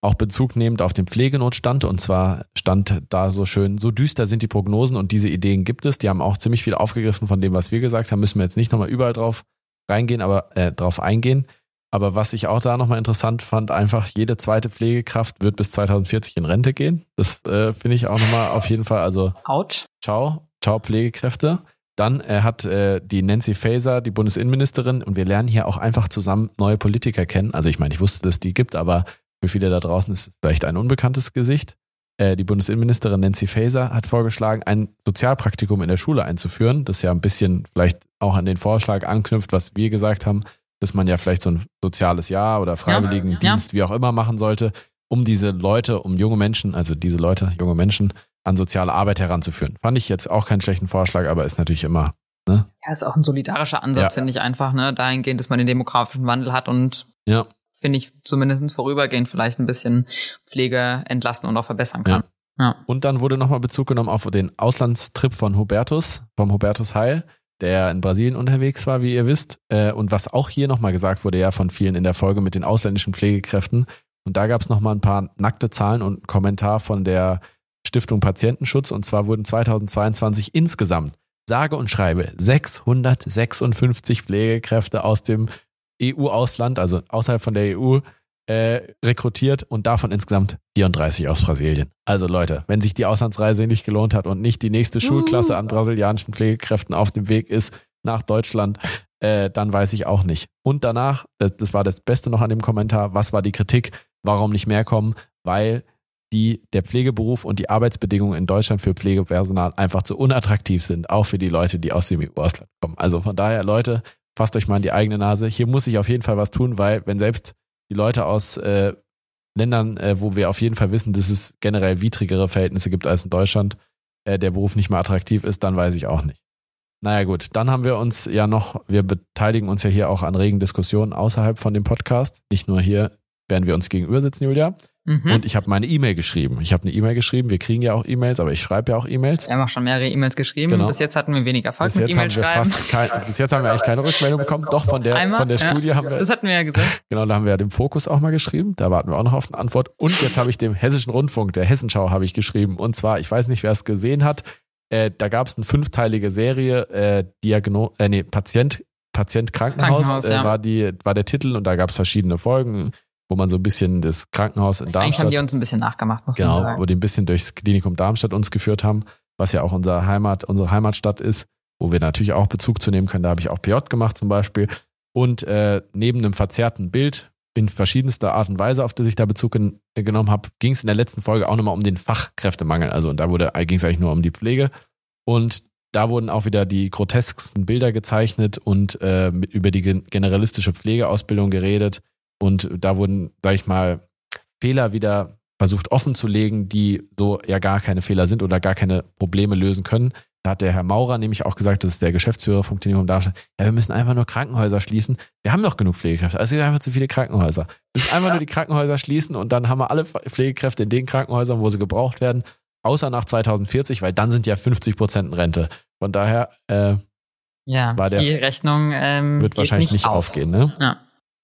auch Bezug nehmend auf den Pflegenotstand. Und zwar stand da so schön, so düster sind die Prognosen und diese Ideen gibt es. Die haben auch ziemlich viel aufgegriffen von dem, was wir gesagt haben. Müssen wir jetzt nicht nochmal überall drauf reingehen, aber äh, drauf eingehen. Aber was ich auch da nochmal interessant fand, einfach jede zweite Pflegekraft wird bis 2040 in Rente gehen. Das äh, finde ich auch nochmal auf jeden Fall. Also Autsch. Ciao, ciao Pflegekräfte. Dann äh, hat äh, die Nancy Faeser, die Bundesinnenministerin, und wir lernen hier auch einfach zusammen neue Politiker kennen. Also ich meine, ich wusste, dass es die gibt, aber für viele da draußen ist es vielleicht ein unbekanntes Gesicht. Äh, die Bundesinnenministerin Nancy Faeser hat vorgeschlagen, ein Sozialpraktikum in der Schule einzuführen, das ja ein bisschen vielleicht auch an den Vorschlag anknüpft, was wir gesagt haben, dass man ja vielleicht so ein soziales Jahr oder Freiwilligendienst, ja, ja. wie auch immer, machen sollte, um diese Leute, um junge Menschen, also diese Leute, junge Menschen, an soziale Arbeit heranzuführen. Fand ich jetzt auch keinen schlechten Vorschlag, aber ist natürlich immer. Ne? Ja, ist auch ein solidarischer Ansatz, ja. finde ich einfach, ne? Dahingehend, dass man den demografischen Wandel hat und ja. finde ich zumindest vorübergehend vielleicht ein bisschen Pflege entlasten und auch verbessern kann. Ja. ja. Und dann wurde nochmal Bezug genommen auf den Auslandstrip von Hubertus, vom Hubertus Heil der in Brasilien unterwegs war, wie ihr wisst. Äh, und was auch hier nochmal gesagt wurde, ja von vielen in der Folge mit den ausländischen Pflegekräften. Und da gab es nochmal ein paar nackte Zahlen und Kommentar von der Stiftung Patientenschutz. Und zwar wurden 2022 insgesamt sage und schreibe 656 Pflegekräfte aus dem EU-Ausland, also außerhalb von der EU, äh, rekrutiert und davon insgesamt 34 aus Brasilien. Also Leute, wenn sich die Auslandsreise nicht gelohnt hat und nicht die nächste Schulklasse an brasilianischen Pflegekräften auf dem Weg ist nach Deutschland, äh, dann weiß ich auch nicht. Und danach, das, das war das Beste noch an dem Kommentar, was war die Kritik? Warum nicht mehr kommen? Weil die, der Pflegeberuf und die Arbeitsbedingungen in Deutschland für Pflegepersonal einfach zu unattraktiv sind, auch für die Leute, die aus dem EU-Ausland kommen. Also von daher, Leute, fasst euch mal in die eigene Nase. Hier muss ich auf jeden Fall was tun, weil wenn selbst die Leute aus äh, Ländern, äh, wo wir auf jeden Fall wissen, dass es generell widrigere Verhältnisse gibt als in Deutschland, äh, der Beruf nicht mehr attraktiv ist, dann weiß ich auch nicht. Naja gut, dann haben wir uns ja noch, wir beteiligen uns ja hier auch an regen Diskussionen außerhalb von dem Podcast, nicht nur hier, während wir uns gegenüber sitzen, Julia. Mhm. Und ich habe meine E-Mail geschrieben. Ich habe eine E-Mail geschrieben. Wir kriegen ja auch E-Mails, aber ich schreibe ja auch E-Mails. Wir haben auch schon mehrere E-Mails geschrieben. Genau. Bis jetzt hatten wir weniger Erfolg bis mit E-Mails schreiben. Kein, bis jetzt haben wir eigentlich keine Rückmeldung bekommen. Doch von der Einmal, von der ja, Studie haben wir. Das hatten wir ja gesagt. Genau, da haben wir ja den Fokus auch mal geschrieben. Da warten wir auch noch auf eine Antwort. Und jetzt habe ich dem Hessischen Rundfunk, der Hessenschau, habe ich geschrieben. Und zwar, ich weiß nicht, wer es gesehen hat. Äh, da gab es eine fünfteilige Serie, äh, Diagno, äh, nee, Patient, Patient Krankenhaus, Krankenhaus äh, ja. war die war der Titel und da gab es verschiedene Folgen wo man so ein bisschen das Krankenhaus in Darmstadt. Eigentlich haben die uns ein bisschen nachgemacht, muss genau, man sagen. wo die ein bisschen durchs Klinikum Darmstadt uns geführt haben, was ja auch unser Heimat, unsere Heimatstadt ist, wo wir natürlich auch Bezug zu nehmen können. Da habe ich auch PJ gemacht zum Beispiel. Und äh, neben einem verzerrten Bild in verschiedenster Art und Weise, auf die ich da Bezug gen genommen habe, ging es in der letzten Folge auch nochmal um den Fachkräftemangel. Also und da wurde ging es eigentlich nur um die Pflege. Und da wurden auch wieder die grotesksten Bilder gezeichnet und äh, mit, über die generalistische Pflegeausbildung geredet. Und da wurden, sag ich mal, Fehler wieder versucht offen zu legen, die so ja gar keine Fehler sind oder gar keine Probleme lösen können. Da hat der Herr Maurer nämlich auch gesagt, das ist der Geschäftsführer vom Klinikum Darmstadt, ja, wir müssen einfach nur Krankenhäuser schließen. Wir haben doch genug Pflegekräfte. Also es sind einfach zu viele Krankenhäuser. Wir müssen einfach nur die Krankenhäuser schließen und dann haben wir alle Pflegekräfte in den Krankenhäusern, wo sie gebraucht werden, außer nach 2040, weil dann sind ja 50 Prozent Rente. Von daher äh, ja, war der, die Rechnung ähm, wird wahrscheinlich nicht, nicht auf. aufgehen. Ne? Ja.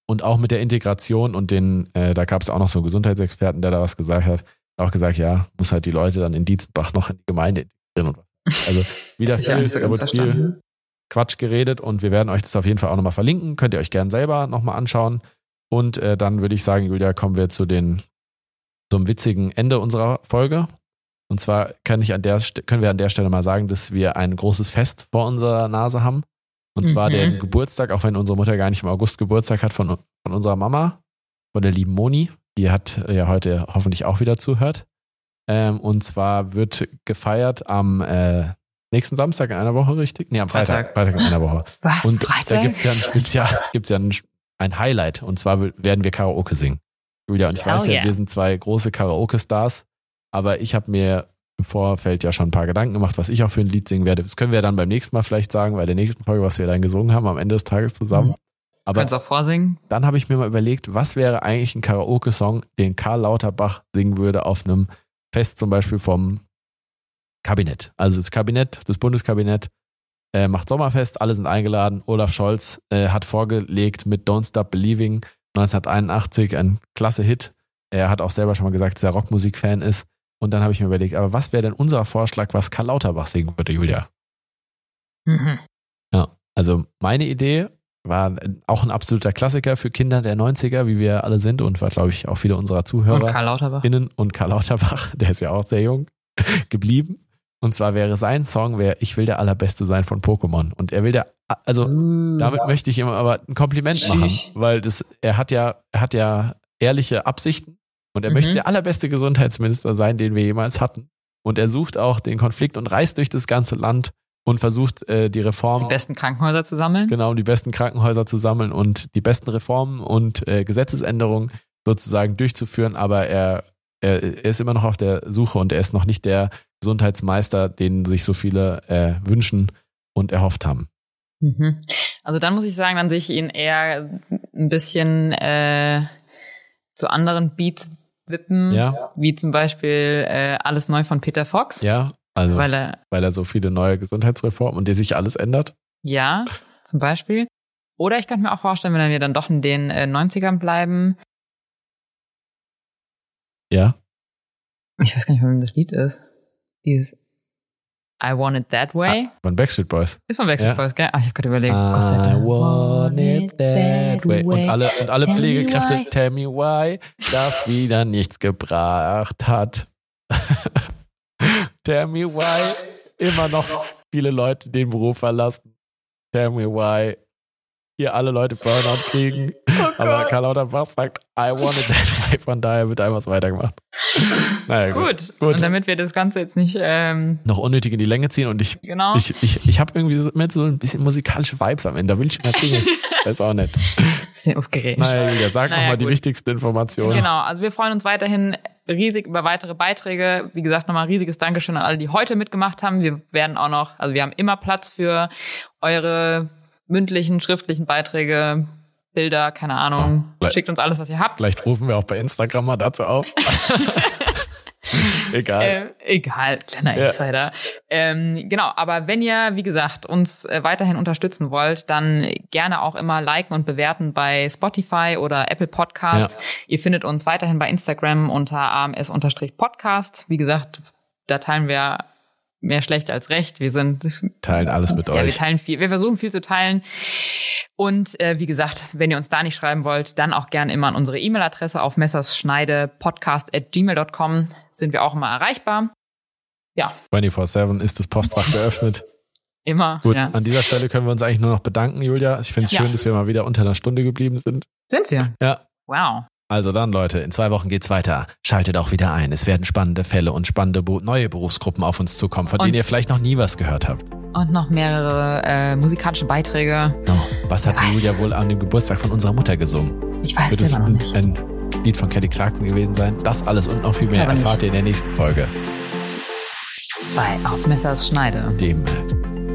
Und auch mit der Integration und den, äh, da gab es auch noch so einen Gesundheitsexperten, der da was gesagt hat, auch gesagt, ja, muss halt die Leute dann in Dietzenbach noch in die Gemeinde integrieren und was. Also wieder viel, da wird viel Quatsch geredet und wir werden euch das auf jeden Fall auch nochmal verlinken. Könnt ihr euch gern selber nochmal anschauen. Und äh, dann würde ich sagen, Julia, kommen wir zu den zum witzigen Ende unserer Folge. Und zwar kann ich an der, können wir an der Stelle mal sagen, dass wir ein großes Fest vor unserer Nase haben. Und zwar mhm. den Geburtstag, auch wenn unsere Mutter gar nicht im August Geburtstag hat, von, von unserer Mama, von der lieben Moni. Die hat ja heute hoffentlich auch wieder zuhört. Ähm, und zwar wird gefeiert am äh, nächsten Samstag in einer Woche, richtig? Nee, am Freitag. Freitag, Freitag in einer Woche. Was? Und Freitag? da gibt's ja ein Spezial, gibt's ja ein, ein Highlight. Und zwar werden wir Karaoke singen. Julia, und ich oh, weiß ja, yeah. wir sind zwei große Karaoke-Stars, aber ich habe mir im Vorfeld ja schon ein paar Gedanken gemacht, was ich auch für ein Lied singen werde. Das können wir dann beim nächsten Mal vielleicht sagen, bei der nächsten Folge, was wir dann gesungen haben am Ende des Tages zusammen. Mhm. Aber Kannst auch vorsingen. Dann habe ich mir mal überlegt, was wäre eigentlich ein Karaoke-Song, den Karl Lauterbach singen würde auf einem Fest zum Beispiel vom Kabinett. Also das Kabinett, das Bundeskabinett äh, macht Sommerfest, alle sind eingeladen. Olaf Scholz äh, hat vorgelegt mit Don't Stop Believing 1981, ein klasse Hit. Er hat auch selber schon mal gesagt, dass er Rockmusik-Fan ist. Und dann habe ich mir überlegt, aber was wäre denn unser Vorschlag, was Karl Lauterbach singen würde, Julia? Mhm. Ja, also meine Idee war auch ein absoluter Klassiker für Kinder der 90er, wie wir alle sind und war, glaube ich, auch viele unserer Zuhörer. Und Karl Lauterbach. Innen und Karl Lauterbach, der ist ja auch sehr jung, geblieben. Und zwar wäre sein Song, wäre Ich will der Allerbeste sein von Pokémon. Und er will der, also uh, damit ja. möchte ich ihm aber ein Kompliment machen, weil das, er hat ja, er hat ja ehrliche Absichten und er mhm. möchte der allerbeste Gesundheitsminister sein, den wir jemals hatten. Und er sucht auch den Konflikt und reist durch das ganze Land und versucht äh, die Reformen. Die besten Krankenhäuser zu sammeln. Genau, die besten Krankenhäuser zu sammeln und die besten Reformen und äh, Gesetzesänderungen sozusagen durchzuführen. Aber er, er, er ist immer noch auf der Suche und er ist noch nicht der Gesundheitsmeister, den sich so viele äh, wünschen und erhofft haben. Mhm. Also dann muss ich sagen, dann sehe ich ihn eher ein bisschen äh, zu anderen Beats wippen, ja. wie zum Beispiel äh, Alles neu von Peter Fox. Ja, also weil er, weil er so viele neue Gesundheitsreformen und die sich alles ändert. Ja, zum Beispiel. Oder ich könnte mir auch vorstellen, wenn wir dann doch in den äh, 90ern bleiben. Ja. Ich weiß gar nicht, von wem das Lied ist. Dieses I Want It That Way. Ah, von Backstreet Boys. Ist von Backstreet ja. Boys, gell? Ach, ich habe gerade überlegt. I Gott sei Dank. want it that way. Und alle, und alle tell Pflegekräfte, tell me why, das wieder nichts gebracht hat. tell me why. Immer noch viele Leute den Beruf verlassen. Tell me why hier alle Leute Burnout kriegen. Oh aber Karl Lauterbach sagt, I want it that way. Von daher wird einfach weitergemacht. Naja, gut. gut. Und damit wir das Ganze jetzt nicht ähm, noch unnötig in die Länge ziehen und ich genau. ich, ich, ich habe irgendwie so, mit so ein bisschen musikalische Vibes am Ende. Da will ich mal singen. Weiß auch nicht. ein bisschen aufgeregt. Naja, Julia, sag naja, nochmal die wichtigsten Informationen. Genau, also wir freuen uns weiterhin riesig über weitere Beiträge. Wie gesagt, nochmal riesiges Dankeschön an alle, die heute mitgemacht haben. Wir werden auch noch, also wir haben immer Platz für eure mündlichen, schriftlichen Beiträge, Bilder, keine Ahnung. Oh, Schickt uns alles, was ihr habt. Vielleicht rufen wir auch bei Instagram mal dazu auf. egal. Äh, egal, kleiner Insider. Ja. Ähm, genau, aber wenn ihr, wie gesagt, uns äh, weiterhin unterstützen wollt, dann gerne auch immer liken und bewerten bei Spotify oder Apple Podcast. Ja. Ihr findet uns weiterhin bei Instagram unter ams-podcast. Wie gesagt, da teilen wir mehr schlecht als recht. Wir sind teilen alles mit ja, euch. Wir teilen viel. Wir versuchen viel zu teilen. Und äh, wie gesagt, wenn ihr uns da nicht schreiben wollt, dann auch gerne immer an unsere E-Mail-Adresse auf messersschneide.podcast@gmail.com sind wir auch immer erreichbar. Ja. 24/7 ist das Postfach geöffnet. Immer. Gut, ja. an dieser Stelle können wir uns eigentlich nur noch bedanken, Julia. Ich finde es ja. schön, dass wir mal wieder unter einer Stunde geblieben sind. Sind wir? Ja. Wow. Also dann, Leute, in zwei Wochen geht's weiter. Schaltet auch wieder ein. Es werden spannende Fälle und spannende neue Berufsgruppen auf uns zukommen, von und denen ihr vielleicht noch nie was gehört habt. Und noch mehrere äh, musikalische Beiträge. Oh, was hat Julia wohl an dem Geburtstag von unserer Mutter gesungen? Ich weiß es noch nicht. Ein Lied von Kelly Clarkson gewesen sein. Das alles und noch viel mehr erfahrt ihr in der nächsten Folge. Bei Auf Messers Schneide. Dem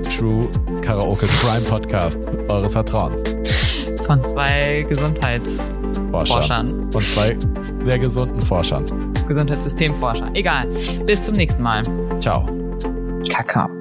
True Karaoke Crime Podcast eures Vertrauens. Von zwei Gesundheitsforschern. Von zwei sehr gesunden Forschern. Gesundheitssystemforscher. Egal. Bis zum nächsten Mal. Ciao. Kakao.